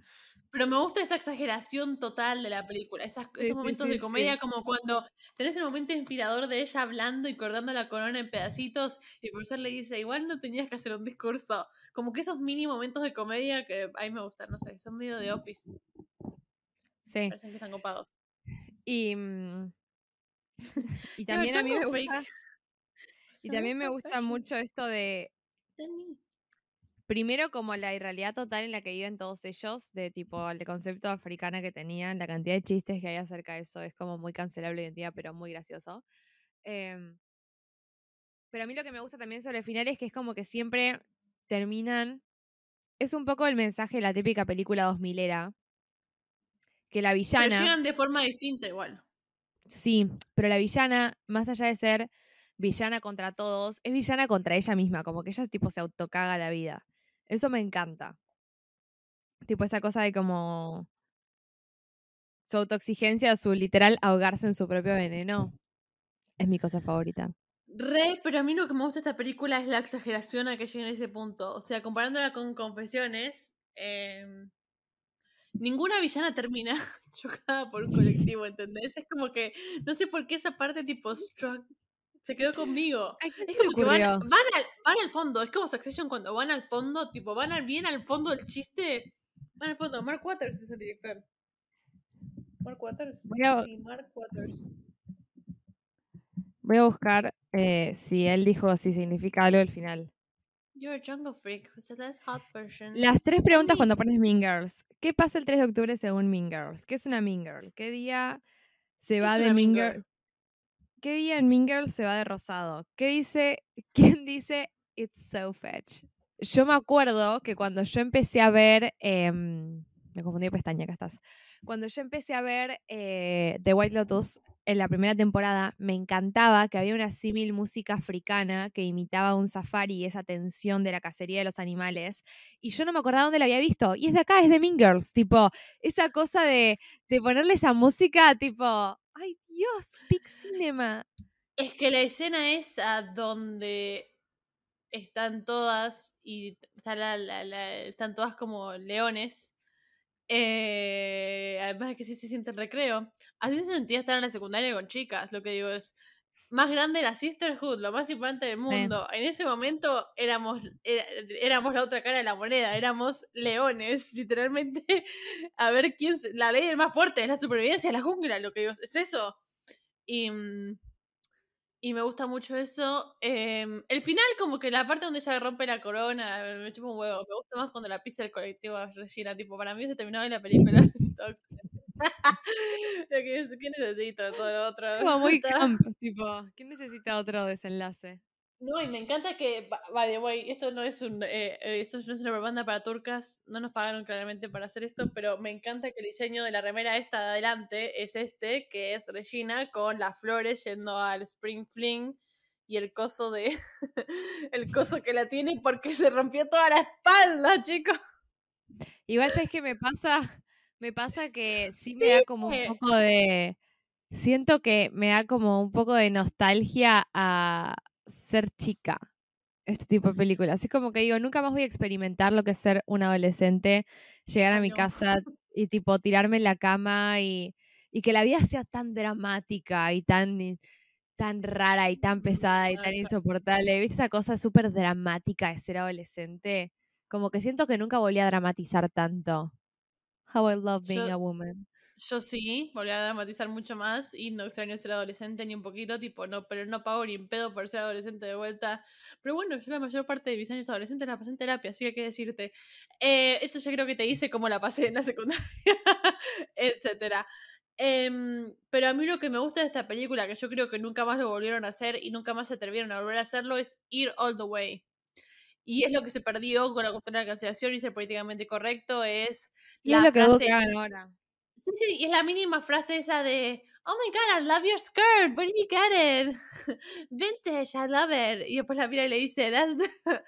Pero me gusta esa exageración total de la película, esas, esos sí, momentos sí, de comedia como cuando tenés el momento inspirador de ella hablando y cortando la corona en pedacitos y el profesor le dice, igual no tenías que hacer un discurso. Como que esos mini momentos de comedia que a mí me gustan, no sé, son medio de office, Sí, parecen que están copados. y, mm, y también a mí me gusta, y también me gusta mucho esto de, primero como la irrealidad total en la que viven todos ellos, de tipo el concepto africana que tenían, la cantidad de chistes que hay acerca de eso, es como muy cancelable hoy en día, pero muy gracioso. Em, pero a mí lo que me gusta también sobre el final es que es como que siempre terminan, es un poco el mensaje de la típica película 2000 era, que la Pero villana... llegan de forma distinta igual. Sí, pero la villana, más allá de ser villana contra todos, es villana contra ella misma, como que ella tipo se autocaga la vida. Eso me encanta. Tipo esa cosa de como su autoexigencia, su literal ahogarse en su propio veneno. Es mi cosa favorita. Re, pero a mí lo que me gusta de esta película es la exageración a que llega en ese punto. O sea, comparándola con Confesiones, em, ninguna villana termina chocada por un colectivo, ¿entendés? Es como que, no sé por qué esa parte tipo struck se quedó conmigo. Ay, ¿qué Es como que van, van, al, van al fondo, es como Succession cuando van al fondo, tipo, van al, bien al fondo del chiste. Van al fondo, Mark Waters es el director. Mark Waters. Voy a- Sí, Mark Waters. Voy a buscar eh, si él dijo si significa algo al final. You're a jungle freak, who's the less hot version. Las tres preguntas cuando pones Mean Girls. ¿Qué pasa el 3 de octubre según Mean Girls? ¿Qué es una Mean Girl? ¿Qué día se va de Mean Girl? ¿Qué día en Mean Girls se va de rosado? ¿Qué dice? ¿Quién dice It's so fetch? Yo me acuerdo que cuando yo empecé a ver. em, me confundí de pestaña, acá estás. Cuando yo empecé a ver eh, The White Lotus en la primera temporada, me encantaba que había una símil música africana que imitaba un safari esa tensión de la cacería de los animales. Y yo no me acordaba dónde la había visto. Y es de acá, es de Mean Girls. Tipo, esa cosa de, ponerle esa música, tipo, ¡ay Dios! Big Cinema. Es que la escena esa donde están todas y están todas como leones. Eh, además que sí se siente el recreo. Así se sentía estar en la secundaria con chicas. Lo que digo es, más grande la sisterhood, lo más importante del mundo. En ese momento éramos, era- éramos la otra cara de la moneda, éramos leones, literalmente. A ver quién, la ley del más fuerte, es la supervivencia de la jungla, lo que digo, es eso. Y, mm, y me gusta mucho eso. Em, el final, como que la parte donde ella rompe la corona, me, me chupa un huevo. Me gusta más cuando la pisa el colectivo a Regina. Tipo, para mí se terminó en la película. ¿Qué necesito? de Todo lo otro. Como muy camp, tipo, ¿quién necesita otro desenlace? No, y me encanta que, by the way, esto no es un, eh, eh, esto no es una propaganda para turcas, no nos pagaron claramente para hacer esto, pero me encanta que el diseño de la remera esta de adelante es este, que es Regina con las flores yendo al Spring Fling y el coso de, el coso que la tiene porque se rompió toda la espalda, chicos. Igual sabes que me pasa, me pasa que sí me da como un poco de, siento que me da como un poco de nostalgia a ser chica, este tipo de películas. Es como que digo, nunca más voy a experimentar lo que es ser un adolescente, llegar a mi casa y tipo tirarme en la cama y, y que la vida sea tan dramática y tan, y- tan rara y tan pesada y tan insoportable. ¿Viste esa cosa súper dramática de ser adolescente? Como que siento que nunca volví a dramatizar tanto. How I love being Yo- a woman. Yo sí, volví a dramatizar mucho más y no extraño ser adolescente ni un poquito, tipo, no, pero no pago ni en pedo por ser adolescente de vuelta. Pero bueno, yo la mayor parte de mis años adolescentes la pasé en terapia, así que hay que decirte. Eh, eso ya creo que te hice cómo la pasé en la secundaria, etcétera. Em, pero a mí lo que me gusta de esta película, que yo creo que nunca más lo volvieron a hacer y nunca más se atrevieron a volver a hacerlo, es ir all the way. Y es lo que se perdió con la cultura de la cancelación y ser políticamente correcto, es Y la es lo que buscan ahora. Sí, sí, y es la mínima frase esa de Oh my god, I love your skirt, where did you get it? Vintage, I love it. Y después la mira y le dice, That's the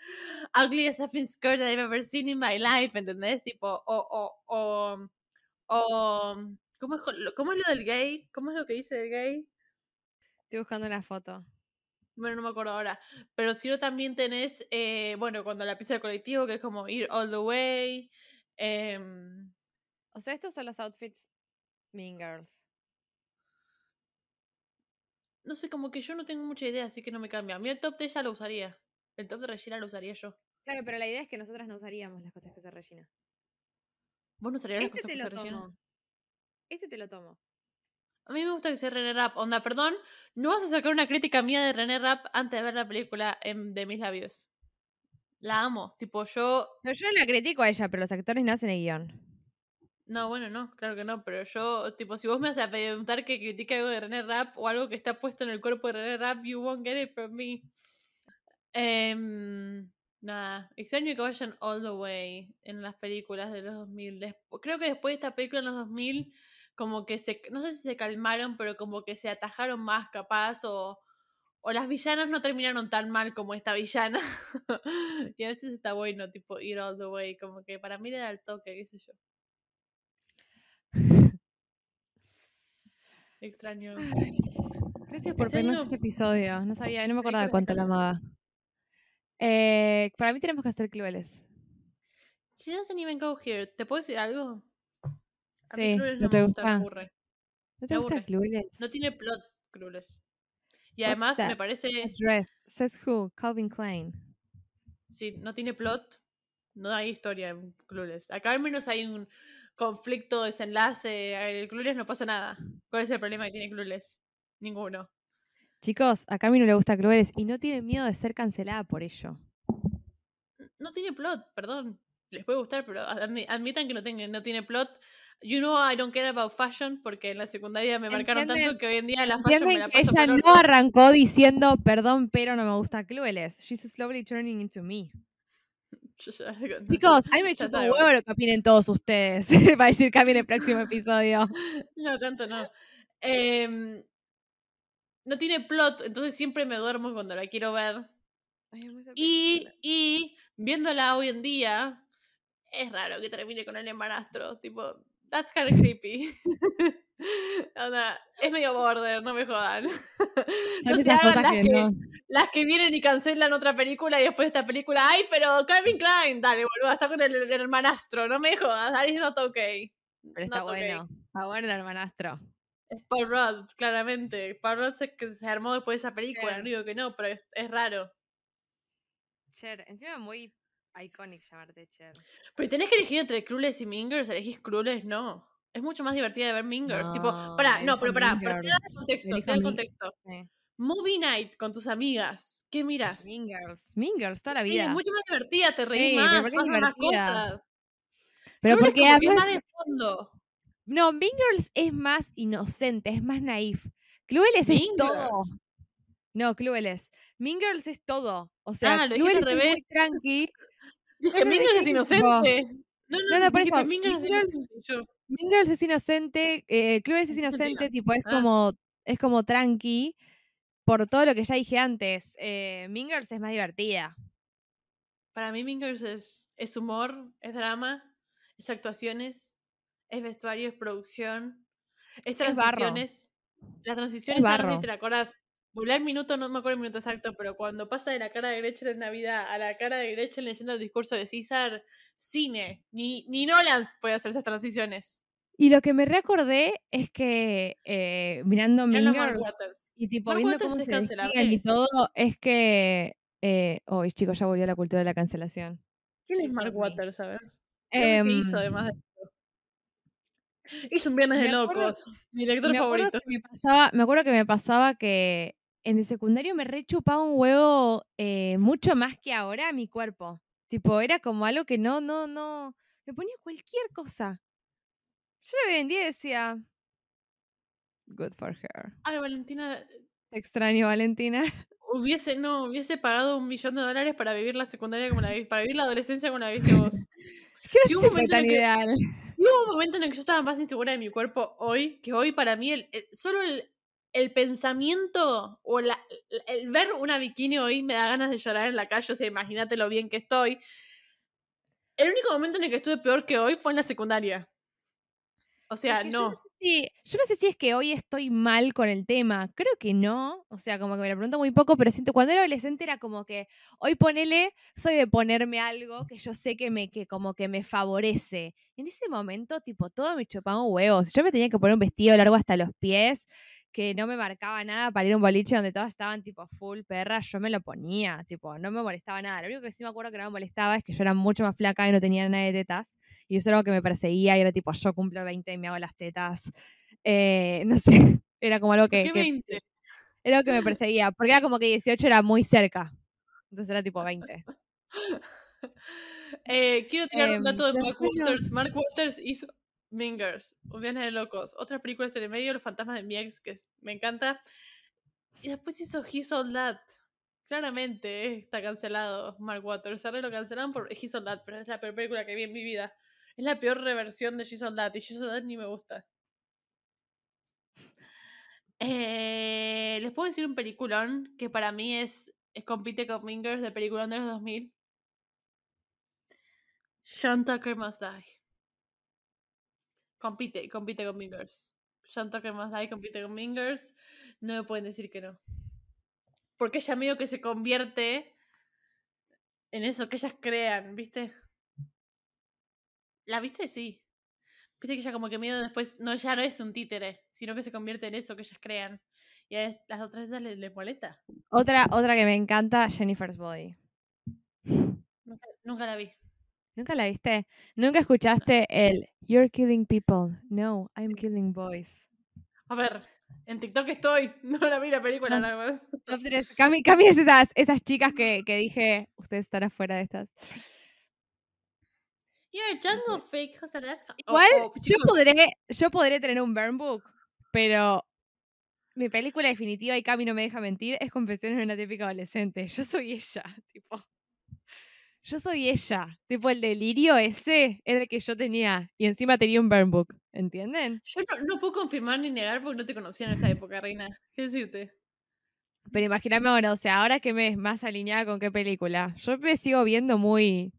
ugliest effing skirt I've ever seen in my life, ¿entendés? Tipo, o, o, o, o, ¿cómo es, lo- ¿cómo es lo del gay? ¿Cómo es lo que dice el gay? Estoy buscando una foto. Bueno, no me acuerdo ahora. Pero si no, también tenés, eh, bueno, cuando la pisa el colectivo, que es como ir all the way. em, O sea, estos son los outfits Mean Girls. no sé, como que yo no tengo mucha idea, así que no me cambia. A mí el top de ella lo usaría. El top de Regina lo usaría yo. Claro, pero la idea es que nosotras no usaríamos las cosas que usa Regina. ¿Vos no usarías las Este cosas que usa Regina? tomo. Este te lo tomo. A mí me gusta que sea René Rap. Onda, perdón, no vas a sacar una crítica mía de René Rap antes de ver la película en- de mis labios. La amo. Tipo, yo. No, yo la critico a ella, pero los actores no hacen el guion. No, bueno, no, claro que no. Pero yo, tipo, si vos me vas a preguntar que critique algo de René Rap o algo que está puesto en el cuerpo de René Rap, you won't get it from me. Em, nada, extraño que vayan all the way en las películas de los 2000. Despu- creo que después de esta película en los 2000, como que se, no sé si se calmaron, pero como que se atajaron más capaz o, o las villanas no terminaron tan mal como esta villana. y a veces está bueno, tipo, ir all the way, como que para mí le da el toque, qué sé yo. Extraño. Gracias por vernos este episodio. No sabía, no me acordaba cuánto la amaba. Eh, para mí tenemos que hacer Clueless. She doesn't even go here. ¿Te puedo decir algo? A mí Sí, Clueless ¿no no te me gusta, gusta? aburre. ¿No te gusta aburre. Clueless? No tiene plot, Clueless. Y What's además me parece, Address. Says who? Calvin Klein. si no tiene plot, no hay historia en Clueless. Acá al menos hay un conflicto, desenlace. En Clueless no pasa nada. ¿Cuál es el problema que tiene Clueless? Ninguno. Chicos, a Cami no le gusta Clueless y no tiene miedo de ser cancelada por ello. No tiene plot, perdón. Les puede gustar, pero admi- admitan que no, tenga, no tiene plot. You know I don't care about fashion porque en la secundaria me marcaron tanto que hoy en día la fashion me la paso ella el no arrancó diciendo perdón, pero no me gusta Clueless. She's slowly turning into me. Chicos, a mí me chupa un huevo lo que opinen todos ustedes. Va a decir Cami en el próximo episodio. No, tanto no. Em, no tiene plot, entonces siempre me duermo cuando la quiero ver. Y, y viéndola hoy en día, es raro que termine con el embarazro. Tipo, that's kind of creepy. Onda, es medio border, no me jodan. No se hagan las que que, no. las que vienen y cancelan otra película y después de esta película, ay, pero Calvin Klein, dale, boludo, está con el, el hermanastro, no me jodas, is not okay. Pero está Not okay. bueno. Está bueno el hermanastro. Es Paul Rudd, claramente. Paul Rudd se, que se armó después de esa película, Cher. no digo que no, pero es, es raro. Cher, encima muy iconic llamarte Cher. Pero tenés que elegir entre Clueless y Mingers, elegís Clueless, no. Es mucho más divertida de ver Mingers. tipo, pará, no, pero pará, pero te da Mean el contexto, el Mean- contexto. Sí. Movie night con tus amigas, ¿qué miras? Mean Girls. Mean Girls toda la Sí, vida. es mucho más divertida, te reís Sí, más, pasan más cosas. Pero porque además- más de fondo. No, Mean Girls es más inocente, es más naif. Clueless es Mean todo. Girls. No, Clueless. Mean Girls es todo. O sea, Ah, Clueless es revés. muy tranqui. Dije, Bueno, Mingers es inocente. No, No, no, por dijiste, eso, Mean Girls Mean Girls-. Yo, Mean Girls es inocente, eh, Clueless es inocente, tipo, es Ah. como, es como tranqui por todo lo que ya dije antes. Eh, mean Girls es más divertida. Para mí Mingers es, es humor, es drama, es actuaciones, es vestuario, es producción, es transiciones. Las transiciones, ahora barro. te acordás. Volver el minuto, no me acuerdo el minuto exacto, pero cuando pasa de la cara de Gretchen en Navidad a la cara de Gretchen leyendo el discurso de César, cine. Ni, ni Nolan puede hacer esas transiciones. Y lo que me reacordé es que eh, mirando Mean Girls Waters. y tipo Mark viendo Waters cómo se cancelable. y todo, es que... Eh, oh, chicos, ya volvió la cultura de la cancelación. ¿Quién es Mark. Waters? A ver. ¿Qué Em, hizo además de esto? Hizo un viernes de acuerdo- locos. Mi director me favorito. que me pasaba, me acuerdo que me pasaba que en el secundario me rechupaba un huevo eh, mucho más que ahora a mi cuerpo. Tipo, era como algo que no, no, no. Me ponía cualquier cosa. Yo lo vendía y decía. Good for her. Ay, Valentina, Te extraño, Valentina. Hubiese, no, hubiese pagado un millón de dólares para vivir la secundaria como la para vivir la adolescencia como la viste vos. Que no si fue tan ideal. Hubo un momento en el que yo estaba más insegura de mi cuerpo hoy, que hoy para mí el, el- solo el, el pensamiento o la- el, ver una bikini hoy me da ganas de llorar en la calle, o sea, imagínate lo bien que estoy. El único momento en el que estuve peor que hoy fue en la secundaria. O sea, Es que yo no. no sé si- yo no sé si es que hoy estoy mal con el tema. Creo que no. O sea, como que me lo pregunto muy poco, pero siento cuando era adolescente era como que hoy ponele, soy de ponerme algo que yo sé que me, que como que me favorece. En ese momento, tipo, todo me chupaba un huevo. Yo me tenía que poner un vestido largo hasta los pies, que no me marcaba nada para ir a un boliche donde todas estaban tipo full perra, yo me lo ponía, tipo, no me molestaba nada. Lo único que sí me acuerdo que no me molestaba es que yo era mucho más flaca y no tenía nada de tetas. Y eso era algo que me perseguía y era tipo, yo cumplo 20 y me hago las tetas. Eh, no sé, era como algo ¿Por que, qué que- 20? era algo que me perseguía, porque era como que 18 era muy cerca. Entonces era tipo 20. Eh, quiero tirar un Em, dato de Mark Waters. Mark Waters hizo Mingers, Un Viernes de Locos, otras películas en el medio, Los Fantasmas de mi ex, que me encanta. Y después hizo He's All That. Claramente está cancelado Mark Waters. Ahora lo cancelaron por He's All That, pero es la peor película que vi en mi vida. Es la peor reversión de She's All That y She's All That ni me gusta. Eh, Les puedo decir un peliculón que para mí es, es compite con Mingers de peliculón de los 2000. Sean Tucker Must Die. Compite, compite con Mingers. Sean Tucker Must Die compite con Mingers. No me pueden decir que no. Porque ella medio que se convierte en eso que ellas crean, ¿viste? ¿La viste? Sí. Viste que ella como que medio después, no, ya no es un títere, sino que se convierte en eso que ellas crean. Y a las otras esas les, les molesta. Otra, otra que me encanta, Jennifer's Body. Nunca, nunca la vi. ¿Nunca la viste? ¿Nunca escuchaste el You're killing people? No, I'm killing boys. A ver, en TikTok estoy. No la vi la película nada más. Top. Cami, Cami es esas, esas chicas que, que dije, ustedes están afuera de estas. You're a jungle freak, José. Oh, Igual, oh, yo, podré, yo podré tener un burn book, pero mi película definitiva, y Cami no me deja mentir, es Confesiones de una típica adolescente. Yo soy ella, tipo. Yo soy ella. Tipo, el delirio ese era el que yo tenía. Y encima tenía un burn book. ¿Entienden? Yo no, no puedo confirmar ni negar porque no te conocía en esa época, reina. ¿Qué decirte? Pero imagíname ahora, o sea, ahora que me es más alineada con qué película. Yo me sigo viendo muy.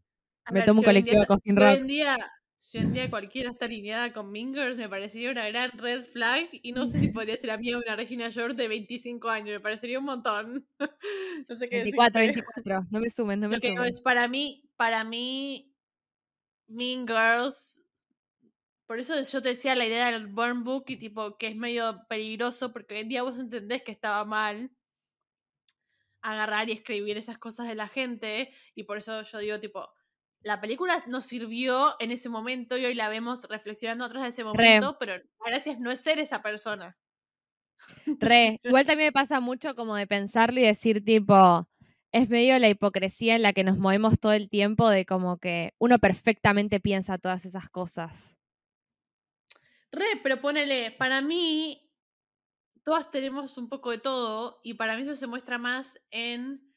A Me ver, tomo un colectivo de hoy Rock. en día, si en día cualquiera está alineada con Mingers, me parecería una gran red flag. Y no sé si podría ser a mí una Regina George de 25 años. Me parecería un montón. no sé qué 24, decirte. 24. No me sumen, no me que sumen. es para mí, para mí, Mean Girls. Por eso yo te decía la idea del Burn Book y tipo que es medio peligroso porque hoy en día vos entendés que estaba mal agarrar y escribir esas cosas de la gente y por eso yo digo tipo la película nos sirvió en ese momento y hoy la vemos reflexionando atrás de ese momento, pero gracias no es ser esa persona. Re. Igual también me pasa mucho como de pensarlo y decir, tipo, es medio la hipocresía en la que nos movemos todo el tiempo de como que uno perfectamente piensa todas esas cosas. Re, pero ponele, para mí, todas tenemos un poco de todo y para mí eso se muestra más en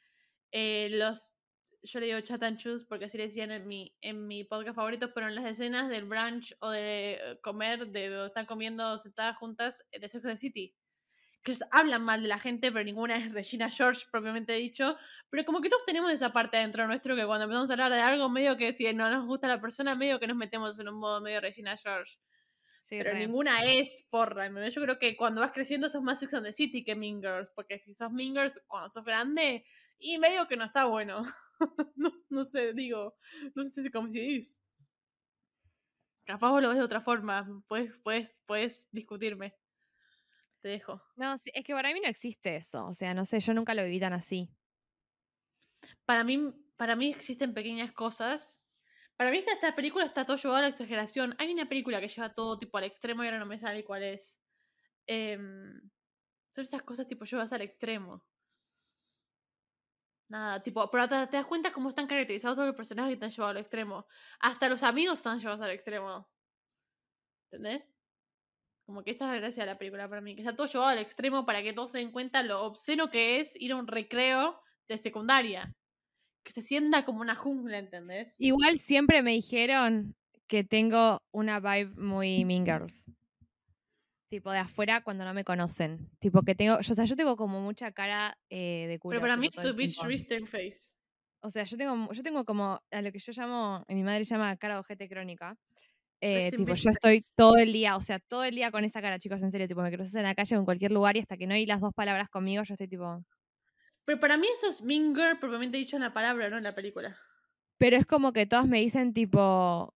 eh, los, yo le digo chat and choose porque así le decían en mi, en mi podcast favorito, pero en las escenas del brunch o de comer, de donde están comiendo sentadas juntas eh, de Sex and the City. Que hablan mal de la gente, pero ninguna es Regina George propiamente dicho. Pero como que todos tenemos esa parte dentro nuestro que cuando empezamos a hablar de algo, medio que si no nos gusta la persona, medio que nos metemos en un modo medio Regina George Sí, pero re. ninguna es forra. Yo creo que cuando vas creciendo sos más Sex and the City que Mean Girls, porque si sos Mean Girls cuando sos grande, y medio que no está bueno. no, no sé, digo, no sé si como si dices. Capaz vos lo ves de otra forma, puedes, puedes, puedes discutirme. Te dejo. No, es que para mí no existe eso. O sea, no sé, yo nunca lo viví tan así. Para mí, para mí existen pequeñas cosas. Para mí esta, esta película está todo llevado a la exageración. Hay una película que lleva todo tipo al extremo y ahora no me sale cuál es. Em, son esas cosas tipo llevas al extremo. Nada, tipo, pero te, te das cuenta cómo están caracterizados todos los personajes que están llevados al extremo. Hasta los amigos están llevados al extremo. ¿Entendés? Como que esa es la gracia de la película para mí, que está todo llevado al extremo para que todos se den cuenta lo obsceno que es ir a un recreo de secundaria. Que se sienta como una jungla, ¿entendés? Igual siempre me dijeron que tengo una vibe muy Mean Girls. Tipo de afuera cuando no me conocen. Tipo que tengo, yo, o sea, yo tengo como mucha cara eh, de culo. Pero para mí tu bitch resting face. O sea, yo tengo, yo tengo como a lo que yo llamo, mi madre llama cara de ojete crónica. Eh, tipo, yo estoy todo el día, o sea, todo el día con esa cara, chicos, en serio, tipo, me cruzas en la calle o en cualquier lugar y hasta que no hay las dos palabras conmigo, yo estoy tipo. Pero para mí eso es Mean Girl propiamente dicho en la palabra, no en la película. Pero es como que todas me dicen, tipo.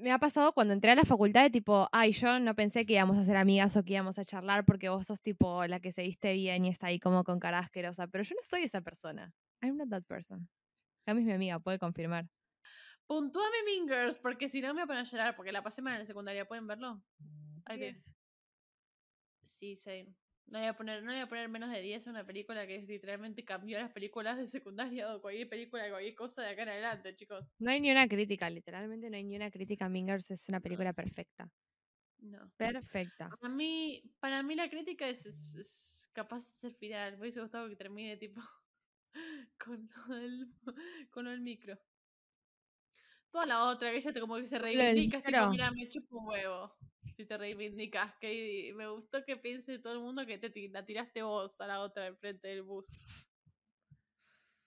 Me ha pasado cuando entré a la facultad de tipo, ay, yo no pensé que íbamos a ser amigas o que íbamos a charlar porque vos sos tipo la que se viste bien y está ahí como con cara asquerosa. Pero yo no soy esa persona. I'm not that person. Cami es mi amiga, puede confirmar. Puntúame Mean Girls, porque si no me voy a llorar, porque la pasé mal en la secundaria, ¿pueden verlo? Te- Sí, same. No voy, a poner, no voy a poner menos de 10 a una película que literalmente cambió las películas de secundaria o cualquier película, cualquier cosa de acá en adelante, chicos. No hay ni una crítica, literalmente no hay ni una crítica. Mean Girls es una película perfecta. No. Perfecta. A mí, para mí la crítica es, es- es capaz es el final. Me hubiese gustado que termine tipo con del, con del micro. Toda la otra, que ella te como que se reivindica, es tipo, micro. mira, me chupo un huevo. Si te reivindicas, que me gustó que piense todo el mundo que te la tiraste vos a la otra enfrente del bus.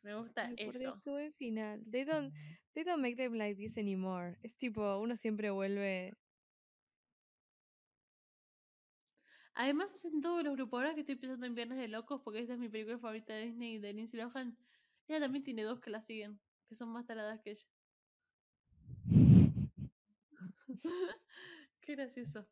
Me gusta Dios, eso. qué buen final. They don't, they don't make them like this anymore. Es tipo, uno siempre vuelve. Además hacen todos los grupos. Ahora que estoy pensando en Viernes de Locos, porque esta es mi película favorita de Disney de Lindsay Lohan. Ella también tiene dos que la siguen, que son más taradas que ella. Qué gracioso.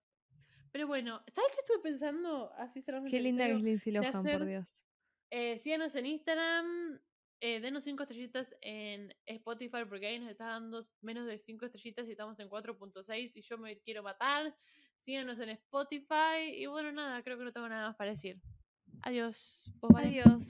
Pero bueno, ¿sabes qué estuve pensando? Así el Qué linda que es? Lindsay Lohan, por Dios. Eh, síganos en Instagram. Eh, denos 5 estrellitas en Spotify porque ahí nos está dando menos de 5 estrellitas y estamos en 4.6 y yo me quiero matar. Síganos en Spotify y bueno, nada, creo que no tengo nada más para decir. Adiós. Adiós.